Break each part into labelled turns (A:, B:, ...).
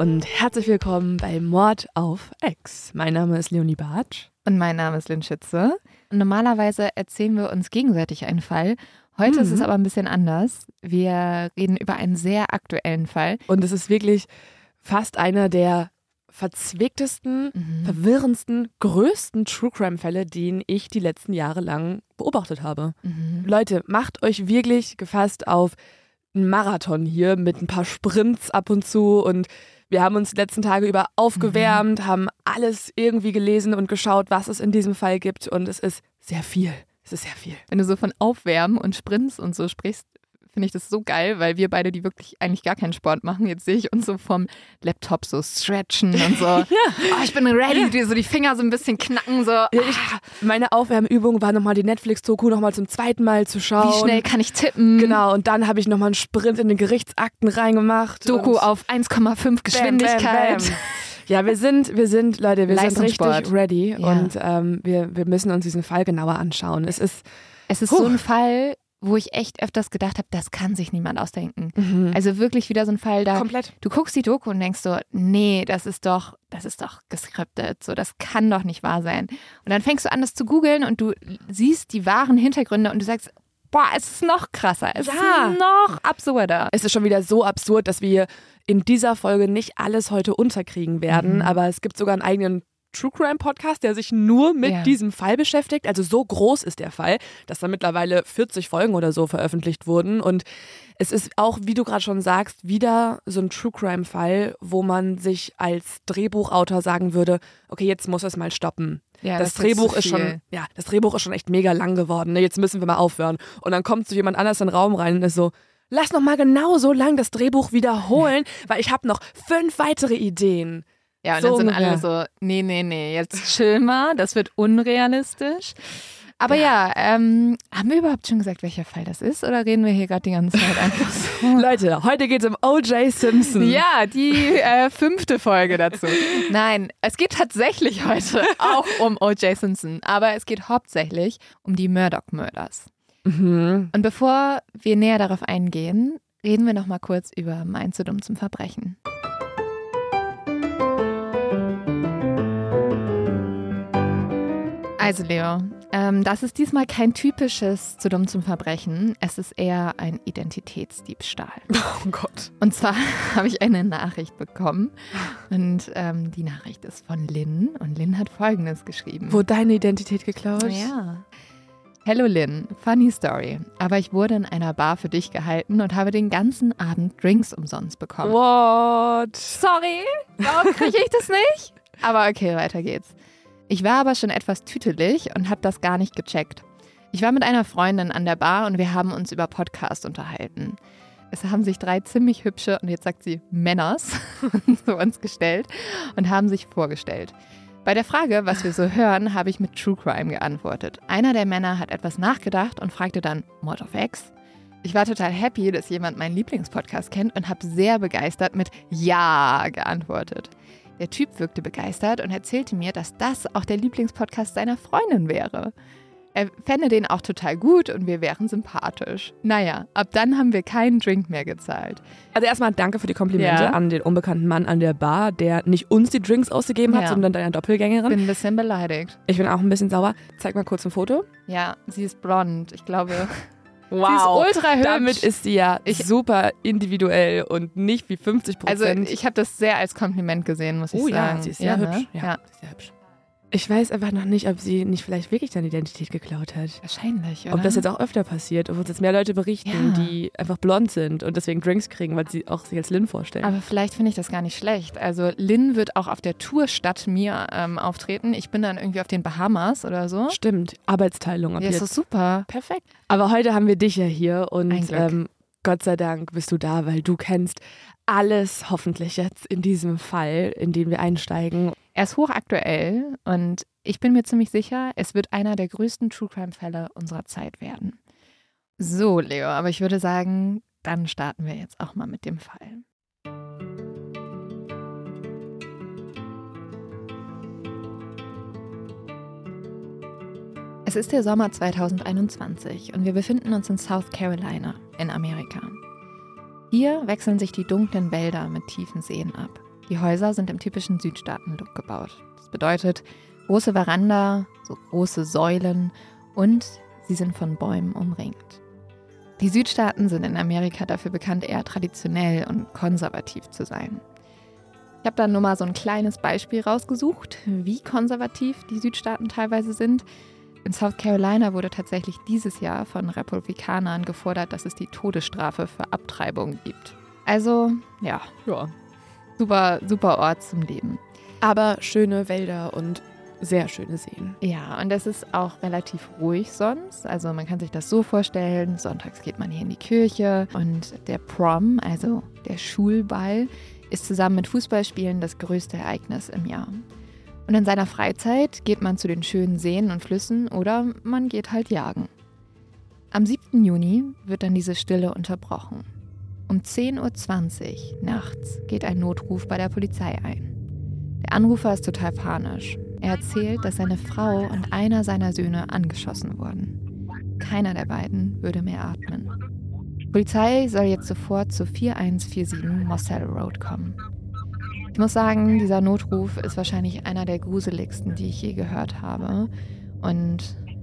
A: Und herzlich willkommen bei Mord auf Ex. Mein Name ist Leonie Bartsch.
B: Und mein Name ist Lynn Schütze. Normalerweise erzählen wir uns gegenseitig einen Fall. Heute ist es
A: Mhm.
B: aber ein bisschen anders. Wir reden über einen sehr aktuellen Fall.
A: Und es ist wirklich fast einer der verzwicktesten,
B: Mhm.
A: verwirrendsten, größten True Crime Fälle, den ich die letzten Jahre lang beobachtet habe.
B: Mhm.
A: Leute, macht euch wirklich gefasst auf einen Marathon hier mit ein paar Sprints ab und zu und wir haben uns die letzten Tage über aufgewärmt, haben alles irgendwie gelesen und geschaut, was es in diesem Fall gibt und es ist sehr viel. Es ist sehr viel.
B: Wenn du so von Aufwärmen und Sprints und so sprichst, finde ich das so geil, weil wir beide, die wirklich eigentlich gar keinen Sport machen, jetzt sehe ich uns so vom Laptop so stretchen und so.
A: Ja.
B: Oh, ich bin ready, die, so die Finger so ein bisschen knacken, so.
A: Ja, ich, meine Aufwärmübung war nochmal die Netflix-Doku nochmal zum zweiten Mal zu schauen.
B: Wie schnell kann ich tippen?
A: Genau, und dann habe ich nochmal einen Sprint in den Gerichtsakten reingemacht.
B: Doku auf 1,5 Geschwindigkeit.
A: Bam, bam, bam. Ja, wir sind, wir sind, Leute, wir sind richtig ready
B: Ja.
A: und ähm, wir, wir müssen uns diesen Fall genauer anschauen. Es ist,
B: Es ist so ein Fall, wo ich echt öfters gedacht habe, das kann sich niemand ausdenken.
A: mhm.
B: Also wirklich wieder so ein Fall, da
A: komplett.
B: du guckst die Doku und denkst so, nee, das ist doch, das ist doch geskriptet, so das kann doch nicht wahr sein. Und dann fängst du an, das zu googeln und du siehst die wahren Hintergründe und du sagst, boah, es ist noch krasser, es
A: Ja.
B: ist noch absurder.
A: Es ist schon wieder so absurd, dass wir in dieser Folge nicht alles heute unterkriegen werden,
B: Mhm.
A: aber es gibt sogar einen eigenen True Crime Podcast, der sich nur mit
B: Ja.
A: diesem Fall beschäftigt. Also so groß ist der Fall, dass da mittlerweile 40 Folgen oder so veröffentlicht wurden. Und es ist auch, wie du gerade schon sagst, wieder so ein True Crime Fall, wo man sich als Drehbuchautor sagen würde, okay, jetzt muss es mal stoppen.
B: Ja,
A: das,
B: das
A: Drehbuch ist schon, ja, das Drehbuch ist schon echt mega lang geworden. Ne? Jetzt müssen wir mal aufhören. Und dann kommt so jemand anders in den Raum rein und ist so, lass noch mal genau so lang das Drehbuch wiederholen, weil ich habe noch fünf weitere Ideen.
B: Ja, und
A: So
B: dann sind
A: ungefähr.
B: alle so, nee, nee, nee, jetzt chill mal, das wird unrealistisch. Aber ja, ähm, haben wir überhaupt schon gesagt, welcher Fall das ist? Oder reden wir hier gerade die ganze Zeit einfach so?
A: Leute, heute geht es um O.J. Simpson.
B: Ja, die äh, fünfte Folge dazu. Nein, es geht tatsächlich heute auch um O.J. Simpson, aber es geht hauptsächlich um die Murdoch Murders.
A: Mhm.
B: Und bevor wir näher darauf eingehen, reden wir noch mal kurz über Mein zu dumm zum Verbrechen. Also Leo, ähm, das ist diesmal kein typisches zu dumm zum Verbrechen. Es ist eher ein Identitätsdiebstahl.
A: Oh Gott.
B: Und zwar habe ich eine Nachricht bekommen und ähm, die Nachricht ist von Lynn und Lynn hat Folgendes geschrieben.
A: Wurde deine Identität geklaut?
B: Ja. Hello Lynn, funny story. Aber ich wurde in einer Bar für dich gehalten und habe den ganzen Abend Drinks umsonst bekommen.
A: What?
B: Sorry, warum kriege ich das nicht? Aber okay, weiter geht's. Ich war aber schon etwas tütelig und habe das gar nicht gecheckt. Ich war mit einer Freundin an der Bar und wir haben uns über Podcast unterhalten. Es haben sich drei ziemlich hübsche, und jetzt sagt sie Männers, zu uns gestellt und haben sich vorgestellt. Bei der Frage, was wir so hören, habe ich mit True Crime geantwortet. Einer der Männer hat etwas nachgedacht und fragte dann Mord of X. Ich war total happy, dass jemand meinen Lieblingspodcast kennt und habe sehr begeistert mit Ja geantwortet. Der Typ wirkte begeistert und erzählte mir, dass das auch der Lieblingspodcast seiner Freundin wäre. Er fände den auch total gut und wir wären sympathisch. Naja, ab dann haben wir keinen Drink mehr gezahlt.
A: Also erstmal danke für die Komplimente
B: Ja.
A: an den unbekannten Mann an der Bar, der nicht uns die Drinks ausgegeben hat,
B: Ja.
A: sondern deiner Doppelgängerin.
B: Bin ein bisschen beleidigt.
A: ich bin auch ein bisschen sauer. Zeig mal kurz ein Foto.
B: Ja, sie ist blond. Ich glaube,
A: Wow.
B: sie ist ultra hübsch.
A: Damit ist sie ja
B: Ich-
A: super individuell und nicht wie 50
B: also
A: Prozent.
B: ich habe das sehr als Kompliment gesehen, muss ich
A: oh
B: sagen.
A: ja, sie ist sehr
B: ne?
A: hübsch. Ja,
B: ja.
A: sie ist sehr hübsch. Ich weiß einfach noch nicht, ob sie nicht vielleicht wirklich deine Identität geklaut hat.
B: Wahrscheinlich, oder?
A: Ob das jetzt auch öfter passiert, ob uns jetzt mehr Leute berichten,
B: Ja.
A: die einfach blond sind und deswegen Drinks kriegen, weil sie auch sich als Lynn vorstellen.
B: Aber vielleicht finde ich das gar nicht schlecht. Also Lynn wird auch auf der Tour statt mir ähm, auftreten. Ich bin dann irgendwie auf den Bahamas oder so.
A: Stimmt, Arbeitsteilung ab
B: Ja, ist
A: jetzt.
B: doch super.
A: Perfekt. Aber heute haben wir dich ja hier und ähm, Gott sei Dank bist du da, weil du kennst alles hoffentlich jetzt in diesem Fall, in den wir einsteigen.
B: Er ist hochaktuell und ich bin mir ziemlich sicher, es wird einer der größten True Crime-Fälle unserer Zeit werden. So, Leo, aber ich würde sagen, dann starten wir jetzt auch mal mit dem Fall. Es ist der Sommer 2021 und wir befinden uns in South Carolina in Amerika. Hier wechseln sich die dunklen Wälder mit tiefen Seen ab. Die Häuser sind im typischen Südstaaten-Look gebaut. Das bedeutet große Veranda, so große Säulen und sie sind von Bäumen umringt. Die Südstaaten sind in Amerika dafür bekannt, eher traditionell und konservativ zu sein. Ich habe da nur mal so ein kleines Beispiel rausgesucht, wie konservativ die Südstaaten teilweise sind. In South Carolina wurde tatsächlich dieses Jahr von Republikanern gefordert, dass es die Todesstrafe für Abtreibung gibt. Also, ja,
A: Ja.
B: super, super Ort zum Leben.
A: Aber schöne Wälder und sehr schöne Seen.
B: Ja, und es ist auch relativ ruhig sonst. Also man kann sich das so vorstellen, sonntags geht man hier in die Kirche und der Prom, also der Schulball, ist zusammen mit Fußballspielen das größte Ereignis im Jahr. Und in seiner Freizeit geht man zu den schönen Seen und Flüssen oder man geht halt jagen. Am 7. Juni wird dann diese Stille unterbrochen. Um 10.20 Uhr nachts geht ein Notruf bei der Polizei ein. Der Anrufer ist total panisch. Er erzählt, dass seine Frau und einer seiner Söhne angeschossen wurden. Keiner der beiden würde mehr atmen. Die Polizei soll jetzt sofort zu 4147 Marcel Road kommen. Ich muss sagen, dieser Notruf ist wahrscheinlich einer der gruseligsten, die ich je gehört habe. Und ich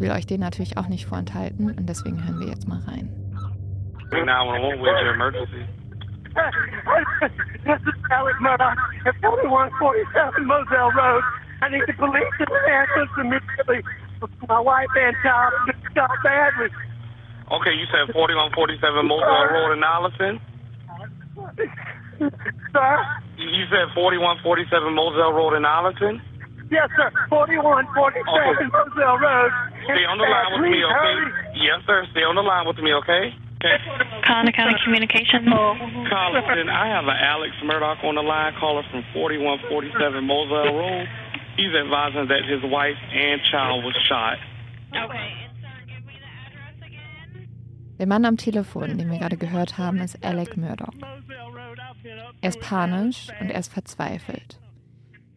B: will euch den natürlich auch nicht vorenthalten und deswegen hören wir jetzt mal rein.
C: 911, where's your emergency?
D: this is Alex Murdoch at 4147 Moselle Road. I need the police to ambulance immediately. My wife and child been shot badly.
C: Okay, you said 4147 Moselle Road in Allison?
D: Sir?
C: You you said 4147 Moselle Road in Arlington?
D: Yes, sir. 4147
C: Okay.
D: Moselle Road.
C: Stay on the line with me, okay?
D: hurry.
C: Yes, sir. Stay on the line with me, okay? Okay.
E: Conner County Communications. Oh.
C: Carlton, I have an Alex Murdoch on the line, caller from 4147 Moselle Road. He's advising that his wife and child was shot.
B: Der Mann am Telefon, den wir gerade gehört haben, ist Alec Murdoch. Er ist panisch und er ist verzweifelt.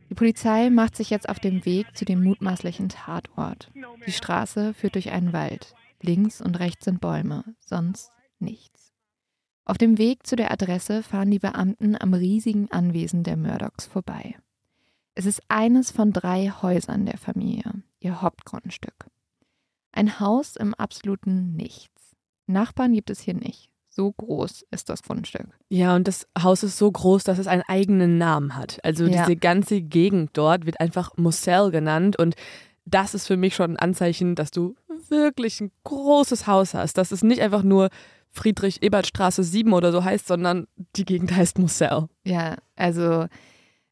B: Die Polizei macht sich jetzt auf dem Weg zu dem mutmaßlichen Tatort. Die Straße führt durch einen Wald. Links und rechts sind Bäume, sonst nichts. Auf dem Weg zu der Adresse fahren die Beamten am riesigen Anwesen der Murdochs vorbei. Es ist eines von drei Häusern der Familie, ihr Hauptgrundstück. Ein Haus im absoluten Nichts. Nachbarn gibt es hier nicht. So groß ist das Grundstück.
A: Ja, und das Haus ist so groß, dass es einen eigenen Namen hat. Also
B: Ja.
A: diese ganze Gegend dort wird einfach Moselle genannt und das ist für mich schon ein Anzeichen, dass du wirklich ein großes Haus hast. Dass es nicht einfach nur Friedrich-Ebert-Straße 7 oder so heißt, sondern die Gegend heißt Moselle.
B: Ja, also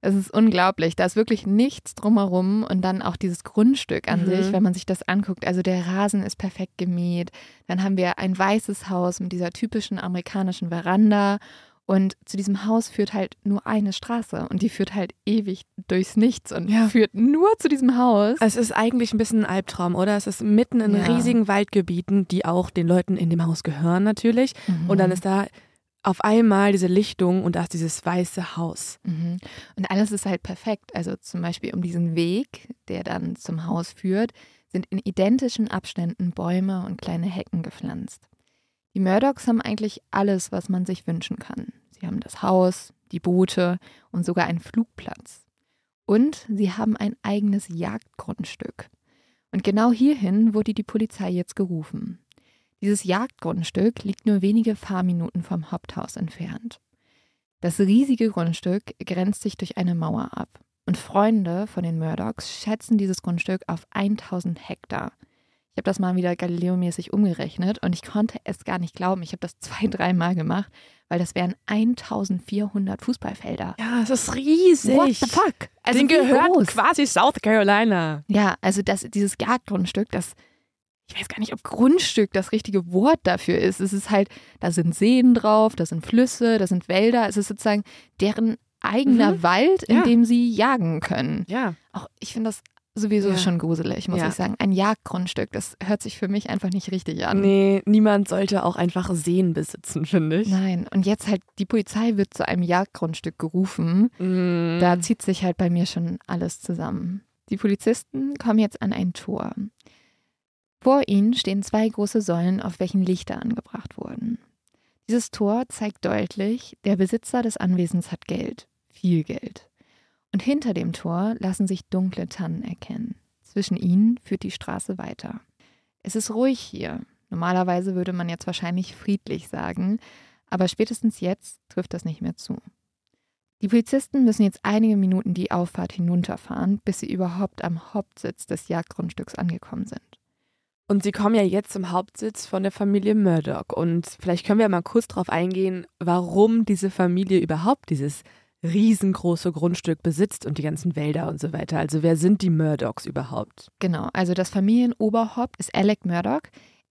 B: es ist unglaublich. Da ist wirklich nichts drumherum und dann auch dieses Grundstück an
A: Mhm.
B: sich, wenn man sich das anguckt. Also der Rasen ist perfekt gemäht. Dann haben wir ein weißes Haus mit dieser typischen amerikanischen Veranda. Und zu diesem Haus führt halt nur eine Straße und die führt halt ewig durchs Nichts und
A: Ja.
B: führt nur zu diesem Haus.
A: Es ist eigentlich ein bisschen ein Albtraum, oder? Es ist mitten in
B: Ja.
A: riesigen Waldgebieten, die auch den Leuten in dem Haus gehören natürlich.
B: Mhm.
A: Und dann ist da auf einmal diese Lichtung und ist dieses weiße Haus.
B: Mhm. Und alles ist halt perfekt. Also zum Beispiel um diesen Weg, der dann zum Haus führt, sind in identischen Abständen Bäume und kleine Hecken gepflanzt. Die Murdochs haben eigentlich alles, was man sich wünschen kann. Sie haben das Haus, die Boote und sogar einen Flugplatz. Und sie haben ein eigenes Jagdgrundstück. Und genau hierhin wurde die Polizei jetzt gerufen. Dieses Jagdgrundstück liegt nur wenige Fahrminuten vom Haupthaus entfernt. Das riesige Grundstück grenzt sich durch eine Mauer ab. Und Freunde von den Murdochs schätzen dieses Grundstück auf 1000 Hektar. Ich habe das mal wieder Galileo-mäßig umgerechnet und ich konnte es gar nicht glauben. Ich habe das zwei, dreimal gemacht, weil das wären 1400 Fußballfelder.
A: Ja, es ist riesig.
B: What the fuck?
A: Also Den gehört
B: groß?
A: quasi South Carolina.
B: Ja, also das, dieses Jagdgrundstück, das, ich weiß gar nicht, ob Grundstück das richtige Wort dafür ist. Es ist halt, da sind Seen drauf, da sind Flüsse, da sind Wälder. Es ist sozusagen deren eigener
A: Mhm.
B: Wald, in
A: Ja.
B: dem sie jagen können.
A: Ja.
B: Auch ich finde das sowieso
A: Ja.
B: schon gruselig, muss
A: Ja.
B: ich sagen. Ein Jagdgrundstück, das hört sich für mich einfach nicht richtig an.
A: Nee, niemand sollte auch einfach Seen besitzen, finde ich.
B: Nein, und jetzt halt, die Polizei wird zu einem Jagdgrundstück gerufen.
A: Mm.
B: Da zieht sich halt bei mir schon alles zusammen. Die Polizisten kommen jetzt an ein Tor. Vor ihnen stehen zwei große Säulen, auf welchen Lichter angebracht wurden. Dieses Tor zeigt deutlich, der Besitzer des Anwesens hat Geld, viel Geld. Und hinter dem Tor lassen sich dunkle Tannen erkennen. Zwischen ihnen führt die Straße weiter. Es ist ruhig hier. Normalerweise würde man jetzt wahrscheinlich friedlich sagen, aber spätestens jetzt trifft das nicht mehr zu. Die Polizisten müssen jetzt einige Minuten die Auffahrt hinunterfahren, bis sie überhaupt am Hauptsitz des Jagdgrundstücks angekommen sind.
A: Und sie kommen ja jetzt zum Hauptsitz von der Familie Murdoch. Und vielleicht können wir mal kurz darauf eingehen, warum diese Familie überhaupt dieses riesengroße Grundstück besitzt und die ganzen Wälder und so weiter. Also wer sind die Murdochs überhaupt?
B: Genau, also das Familienoberhaupt ist Alec Murdoch.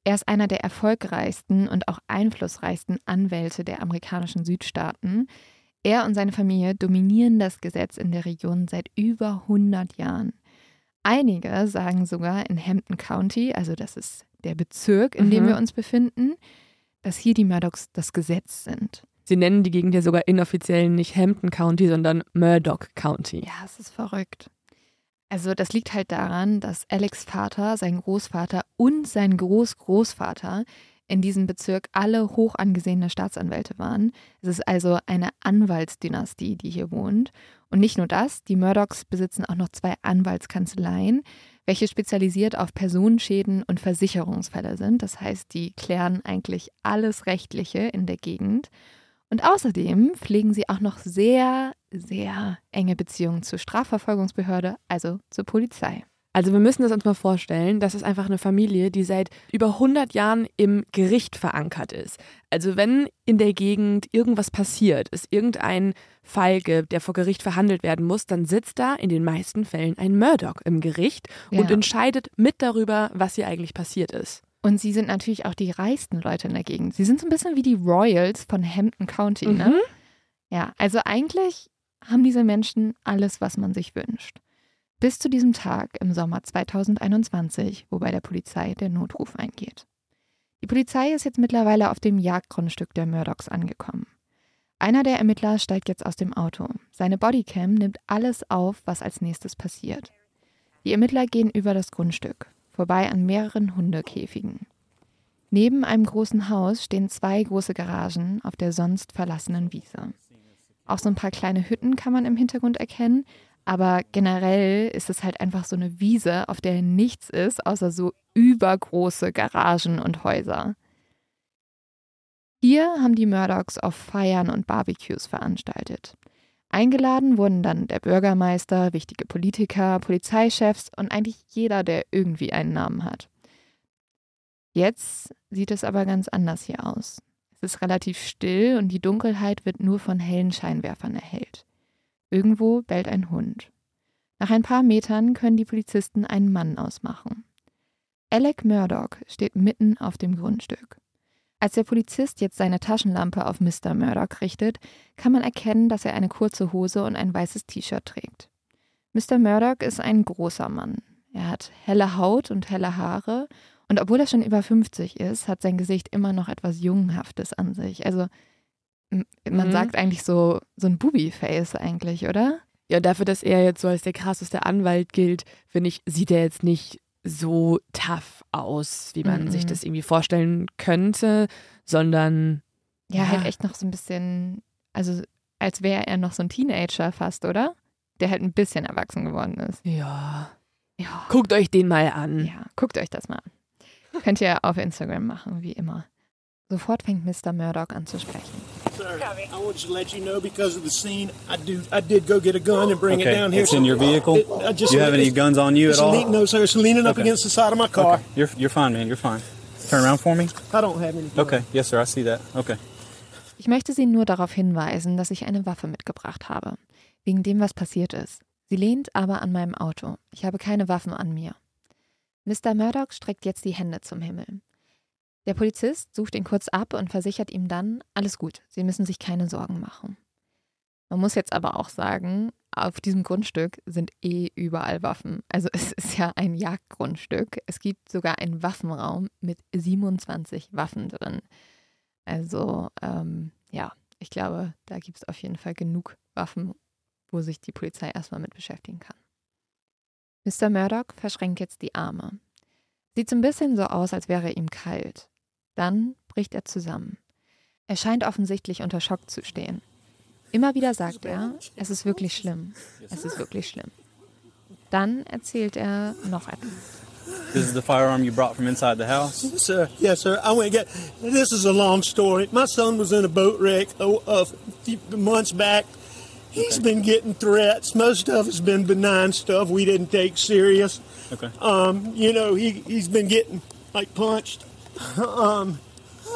B: Er ist einer der erfolgreichsten und auch einflussreichsten Anwälte der amerikanischen Südstaaten. Er und seine Familie dominieren das Gesetz in der Region seit über 100 Jahren. Einige sagen sogar in Hampton County, also das ist der Bezirk, in dem
A: Mhm.
B: wir uns befinden, dass hier die Murdochs das Gesetz sind.
A: Sie nennen die Gegend ja sogar inoffiziell nicht Hampton County, sondern Murdoch County.
B: Ja, es ist verrückt. Also das liegt halt daran, dass Alex Vater, sein Großvater und sein Großgroßvater in diesem Bezirk alle hoch angesehene Staatsanwälte waren. Es ist also eine Anwaltsdynastie, die hier wohnt. Und nicht nur das, die Murdochs besitzen auch noch zwei Anwaltskanzleien, welche spezialisiert auf Personenschäden und Versicherungsfälle sind. Das heißt, die klären eigentlich alles Rechtliche in der Gegend. Und außerdem pflegen sie auch noch sehr, sehr enge Beziehungen zur Strafverfolgungsbehörde, also zur Polizei.
A: Also wir müssen das uns mal vorstellen, das ist einfach eine Familie, die seit über 100 Jahren im Gericht verankert ist. Also wenn in der Gegend irgendwas passiert, es irgendeinen Fall gibt, der vor Gericht verhandelt werden muss, dann sitzt da in den meisten Fällen ein Murdoch im Gericht und
B: Ja.
A: entscheidet mit darüber, was hier eigentlich passiert ist.
B: Und sie sind natürlich auch die reichsten Leute in der Gegend. Sie sind so ein bisschen wie die Royals von Hampton County,
A: Mhm.
B: ne? Ja, also eigentlich haben diese Menschen alles, was man sich wünscht. Bis zu diesem Tag im Sommer 2021, wo bei der Polizei der Notruf eingeht. Die Polizei ist jetzt mittlerweile auf dem Jagdgrundstück der Murdochs angekommen. Einer der Ermittler steigt jetzt aus dem Auto. Seine Bodycam nimmt alles auf, was als nächstes passiert. Die Ermittler gehen über das Grundstück, vorbei an mehreren Hundekäfigen. Neben einem großen Haus stehen zwei große Garagen auf der sonst verlassenen Wiese. Auch so ein paar kleine Hütten kann man im Hintergrund erkennen, aber generell ist es halt einfach so eine Wiese, auf der nichts ist, außer so übergroße Garagen und Häuser. Hier haben die Murdochs auf Feiern und Barbecues veranstaltet. Eingeladen wurden dann der Bürgermeister, wichtige Politiker, Polizeichefs und eigentlich jeder, der irgendwie einen Namen hat. Jetzt sieht es aber ganz anders hier aus. Es ist relativ still und die Dunkelheit wird nur von hellen Scheinwerfern erhellt. Irgendwo bellt ein Hund. Nach ein paar Metern können die Polizisten einen Mann ausmachen. Alec Murdoch steht mitten auf dem Grundstück. Als der Polizist jetzt seine Taschenlampe auf Mr. Murdoch richtet, kann man erkennen, dass er eine kurze Hose und ein weißes T-Shirt trägt. Mr. Murdoch ist ein großer Mann. Er hat helle Haut und helle Haare und obwohl er schon über 50 ist, hat sein Gesicht immer noch etwas Jungenhaftes an sich. Also man
A: Mhm.
B: sagt eigentlich so, so ein Bubi-Face eigentlich, oder?
A: Ja, dafür, dass er jetzt so als der krasseste Anwalt gilt, finde ich, sieht er jetzt nicht so tough aus, wie man
B: Mhm.
A: sich das irgendwie vorstellen könnte, sondern
B: Ja,
A: Ja.
B: halt echt noch so ein bisschen, also als wäre er noch so ein Teenager fast, oder? Der halt ein bisschen erwachsen geworden ist.
A: ja,
B: Ja.
A: guckt euch den mal an.
B: Ja, guckt euch das mal an. Könnt ihr auf Instagram machen, wie immer. Sofort fängt Mr. Murdoch an zu sprechen.
F: Sir, I want to let you know because of the scene, I do. I did go get a gun and bring it
G: Okay,
F: down here.
G: it's in your vehicle.
F: It- I just-
G: Do you have any guns on you at all?
F: lean- no, sir. It's leaning up
G: Okay.
F: against the side of my car.
G: Okay, you're you're fine, man. You're fine. Turn around for me.
F: I don't have any. guns.
G: Okay, yes, sir. I see that. Okay.
B: Ich möchte Sie nur darauf hinweisen, dass ich eine Waffe mitgebracht habe. Wegen dem, was passiert ist. Sie lehnt aber an meinem Auto. Ich habe keine Waffen an mir. Mr. Murdoch streckt jetzt die Hände zum Himmel. Der Polizist sucht ihn kurz ab und versichert ihm dann, alles gut, Sie müssen sich keine Sorgen machen. Man muss jetzt aber auch sagen, auf diesem Grundstück sind eh überall Waffen. Also es ist ja ein Jagdgrundstück. Es gibt sogar einen Waffenraum mit 27 Waffen drin. Also ähm, ja, ich glaube, da gibt es auf jeden Fall genug Waffen, wo sich die Polizei erstmal mit beschäftigen kann. Mr. Murdoch verschränkt jetzt die Arme. Sieht so ein bisschen so aus, als wäre ihm kalt. Dann bricht er zusammen. Er scheint offensichtlich unter Schock zu stehen. Immer wieder sagt er, es ist wirklich schlimm. Es ist wirklich schlimm. Dann erzählt er noch etwas.
G: This is the firearm you brought from inside the house.
F: Yes, sir. Yes, sir. I went and got. This is a long story. My son was in a boat wreck oh, a few months back. He's been getting threats. Most of it's been benign stuff we didn't take serious.
G: Okay.
F: Um, you know, he he's been getting like punched. Um,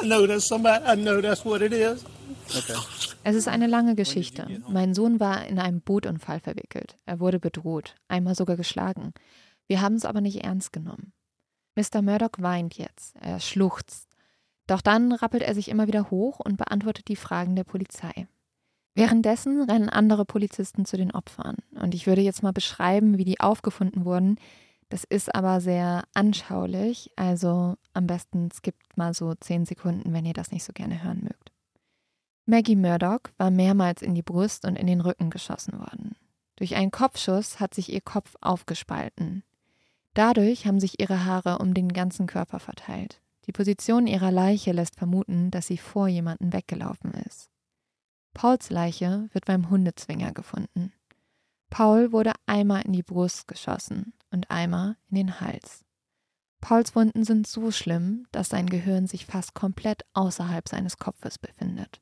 F: I know that's somebody. I know that's what it is.
G: Okay.
B: Es ist eine lange Geschichte. Mein Sohn war in einem Bootunfall verwickelt. Er wurde bedroht, einmal sogar geschlagen. Wir haben es aber nicht ernst genommen. Mr. Murdoch weint jetzt, er schluchzt. Doch dann rappelt er sich immer wieder hoch und beantwortet die Fragen der Polizei. Währenddessen rennen andere Polizisten zu den Opfern. Und ich würde jetzt mal beschreiben, wie die aufgefunden wurden. Das ist aber sehr anschaulich, also am besten skippt mal so zehn Sekunden, wenn ihr das nicht so gerne hören mögt. Maggie Murdoch war mehrmals in die Brust und in den Rücken geschossen worden. Durch einen Kopfschuss hat sich ihr Kopf aufgespalten. Dadurch haben sich ihre Haare um den ganzen Körper verteilt. Die Position ihrer Leiche lässt vermuten, dass sie vor jemanden weggelaufen ist. Pauls Leiche wird beim Hundezwinger gefunden. Paul wurde einmal in die Brust geschossen und einmal in den Hals. Pauls Wunden sind so schlimm, dass sein Gehirn sich fast komplett außerhalb seines Kopfes befindet.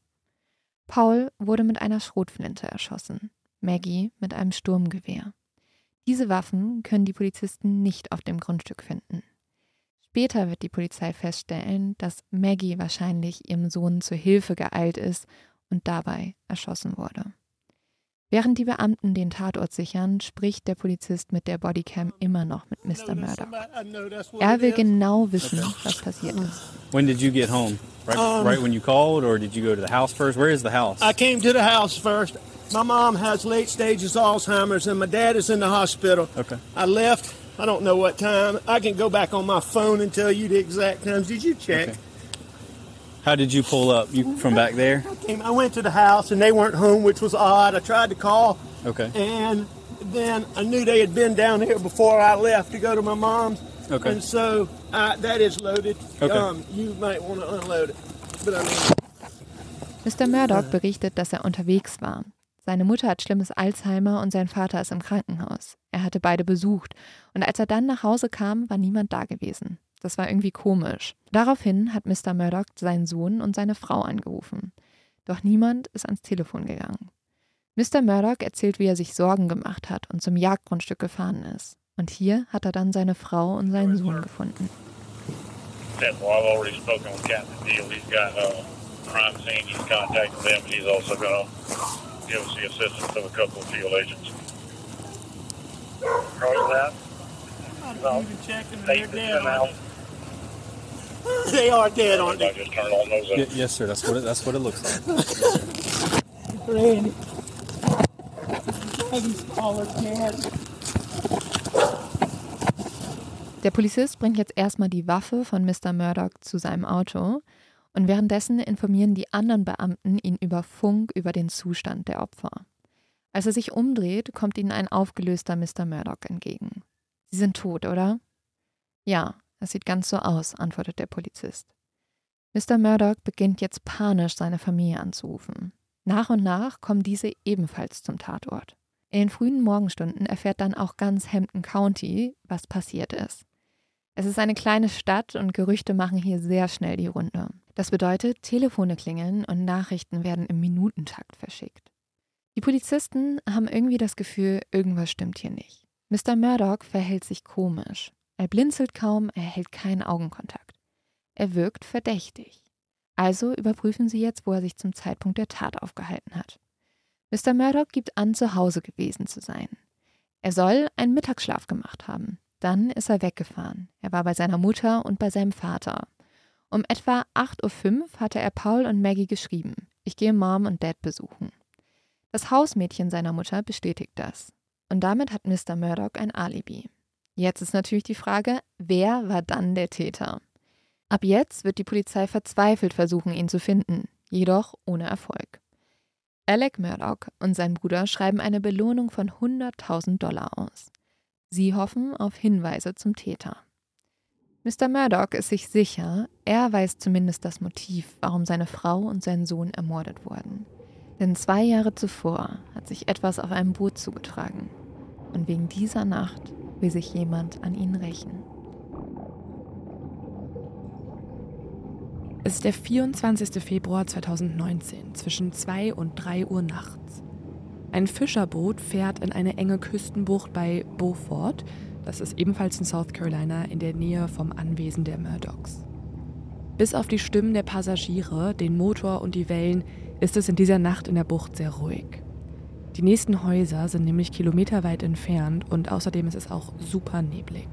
B: Paul wurde mit einer Schrotflinte erschossen, Maggie mit einem Sturmgewehr. Diese Waffen können die Polizisten nicht auf dem Grundstück finden. Später wird die Polizei feststellen, dass Maggie wahrscheinlich ihrem Sohn zur Hilfe geeilt ist und dabei erschossen wurde. Während die Beamten den Tatort sichern, spricht der Polizist mit der Bodycam immer noch mit Mr. Murdoch. Er will genau wissen, was passiert ist.
G: When did you get home? Right,
F: Um,
G: right when you called, or did you go to the house first? Where is the house?
F: I came to the house first. My mom has late stages Alzheimer's, and my dad is in the hospital.
G: Okay.
F: I left. I don't know what time. I can go back on my phone and tell you the exact times. Did you check?
G: Okay. How did you pull up? You from back there?
F: Came- I went to the house and they weren't home, which was odd. I tried to call,
G: Okay.
F: and then I knew they had been down here before I left to go to my mom's.
G: Okay.
F: And so uh, that is loaded.
G: Okay.
F: Um, you might want to unload it. But I mean,
B: Mr. Murdoch berichtet, dass er unterwegs war. Seine Mutter hat schlimmes Alzheimer und sein Vater ist im Krankenhaus. Er hatte beide besucht und als er dann nach Hause kam, war niemand da gewesen. Das war irgendwie komisch. Daraufhin hat Mr. Murdoch seinen Sohn und seine Frau angerufen. Doch niemand ist ans Telefon gegangen. Mr. Murdoch erzählt, wie er sich Sorgen gemacht hat und zum Jagdgrundstück gefahren ist. Und hier hat er dann seine Frau und seinen Sohn gefunden.
H: Yeah, well, I've already spoken with Captain Deal. He's got uh, crime scene. He's contacted them. He's also going to give us the assistance of a couple of field agents. Roger that. No.
F: even checking they're dead.
H: ten
F: aren't
H: out.
F: they? Are dead, aren't
H: I
F: they?
H: just turned all those
G: Y-
H: up.
G: yes, sir. That's what it, that's what it looks like.
F: Randy.
B: Der Polizist bringt jetzt erstmal die Waffe von Mr. Murdoch zu seinem Auto und währenddessen informieren die anderen Beamten ihn über Funk über den Zustand der Opfer. Als er sich umdreht, kommt ihnen ein aufgelöster Mr. Murdoch entgegen. Sie sind tot, oder? Ja, es sieht ganz so aus, antwortet der Polizist. Mr. Murdoch beginnt jetzt panisch seine Familie anzurufen. Nach und nach kommen diese ebenfalls zum Tatort. In den frühen Morgenstunden erfährt dann auch ganz Hampton County, was passiert ist. Es ist eine kleine Stadt und Gerüchte machen hier sehr schnell die Runde. Das bedeutet, Telefone klingeln und Nachrichten werden im Minutentakt verschickt. Die Polizisten haben irgendwie das Gefühl, irgendwas stimmt hier nicht. Mr. Murdoch verhält sich komisch. Er blinzelt kaum, er hält keinen Augenkontakt. Er wirkt verdächtig. Also überprüfen sie jetzt, wo er sich zum Zeitpunkt der Tat aufgehalten hat. Mr. Murdoch gibt an, zu Hause gewesen zu sein. Er soll einen Mittagsschlaf gemacht haben. Dann ist er weggefahren. Er war bei seiner Mutter und bei seinem Vater. Um etwa 8.05 Uhr hatte er Paul und Maggie geschrieben. Ich gehe Mom und Dad besuchen. Das Hausmädchen seiner Mutter bestätigt das. Und damit hat Mr. Murdoch ein Alibi. Jetzt ist natürlich die Frage, wer war dann der Täter? Ab jetzt wird die Polizei verzweifelt versuchen, ihn zu finden, jedoch ohne Erfolg. Alec Murdoch und sein Bruder schreiben eine Belohnung von 100.000 Dollar aus. Sie hoffen auf Hinweise zum Täter. Mr. Murdoch ist sich sicher, er weiß zumindest das Motiv, warum seine Frau und sein Sohn ermordet wurden. Denn zwei Jahre zuvor hat sich etwas auf einem Boot zugetragen. Und wegen dieser Nacht will sich jemand an ihn rächen.
A: Es ist der 24. Februar 2019 zwischen 2 und 3 Uhr nachts. Ein Fischerboot fährt in eine enge Küstenbucht bei Beaufort, das ist ebenfalls in South Carolina in der Nähe vom Anwesen der Murdochs. Bis auf die Stimmen der Passagiere, den Motor und die Wellen ist es in dieser Nacht in der Bucht sehr ruhig. Die nächsten Häuser sind nämlich kilometerweit entfernt und außerdem ist es auch super neblig.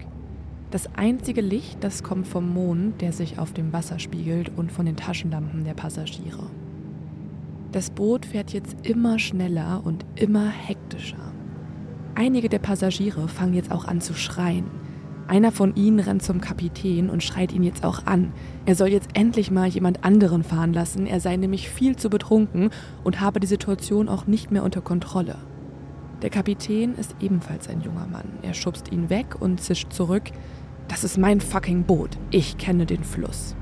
A: Das einzige Licht, das kommt vom Mond, der sich auf dem Wasser spiegelt und von den Taschenlampen der Passagiere. Das Boot fährt jetzt immer schneller und immer hektischer. Einige der Passagiere fangen jetzt auch an zu schreien. Einer von ihnen rennt zum Kapitän und schreit ihn jetzt auch an. Er soll jetzt endlich mal jemand anderen fahren lassen, er sei nämlich viel zu betrunken und habe die Situation auch nicht mehr unter Kontrolle. Der Kapitän ist ebenfalls ein junger Mann. Er schubst ihn weg und zischt zurück, das ist mein fucking Boot. Ich kenne den Fluss.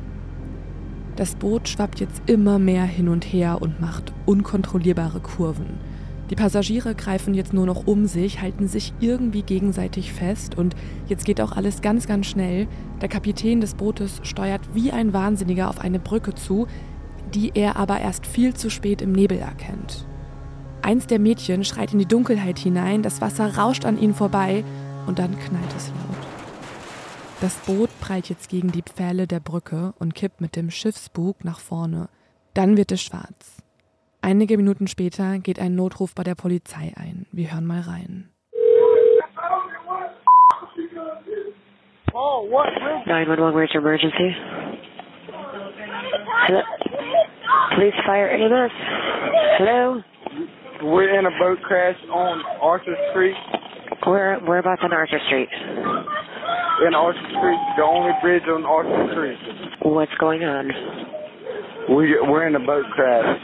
A: Das Boot schwappt jetzt immer mehr hin und her und macht unkontrollierbare Kurven. Die Passagiere greifen jetzt nur noch um sich, halten sich irgendwie gegenseitig fest und jetzt geht auch alles ganz, ganz schnell. Der Kapitän des Bootes steuert wie ein Wahnsinniger auf eine Brücke zu, die er aber erst viel zu spät im Nebel erkennt. Eins der Mädchen schreit in die Dunkelheit hinein, das Wasser rauscht an ihnen vorbei und dann knallt es laut. Das Boot prallt jetzt gegen die Pfähle der Brücke und kippt mit dem Schiffsbug nach vorne. Dann wird es schwarz. Einige Minuten später geht ein Notruf bei der Polizei ein. Wir hören mal rein.
I: 911, where's your emergency? Hello? Police fire EMS? Hello?
C: We're in a boat crash on Arthur Street.
I: Where, whereabouts on Arthur Street?
C: In Arthur Street, the only bridge on Arthur Street.
I: What's going on?
C: We, we're in a boat crash.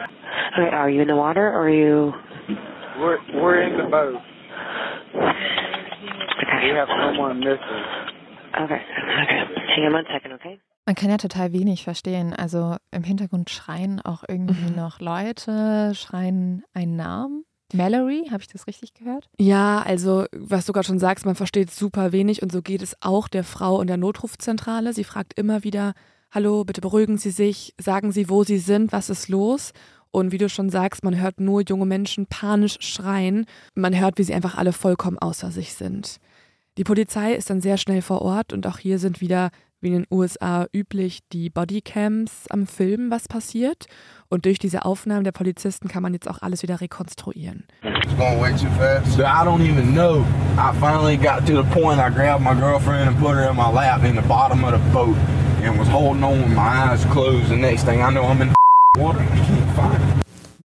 I: Okay, are you in the water or are you...
C: We're, we're in the boat.
I: Okay.
C: We have someone missing.
I: Okay, okay. Hang on one second, okay?
B: Man kann ja total wenig verstehen. Also im Hintergrund schreien auch irgendwie
A: Mhm.
B: noch Leute, schreien einen Namen. Mallory, habe ich das richtig gehört?
A: Ja, also was du gerade schon sagst, man versteht super wenig und so geht es auch der Frau in der Notrufzentrale. Sie fragt immer wieder, hallo, bitte beruhigen Sie sich, sagen Sie, wo Sie sind, was ist los? Und wie du schon sagst, man hört nur junge Menschen panisch schreien. Man hört, wie sie einfach alle vollkommen außer sich sind. Die Polizei ist dann sehr schnell vor Ort und auch hier sind wieder, wie in den USA üblich, die Bodycams am Filmen, was passiert. Und durch diese Aufnahmen der Polizisten kann man jetzt auch alles wieder rekonstruieren.
J: It's going way too fast. So I don't even know. I finally got to the point I grabbed my girlfriend and put her in my lap in the bottom of the boat and was holding on with my eyes closed. The next thing I know, I'm in water. I can't find.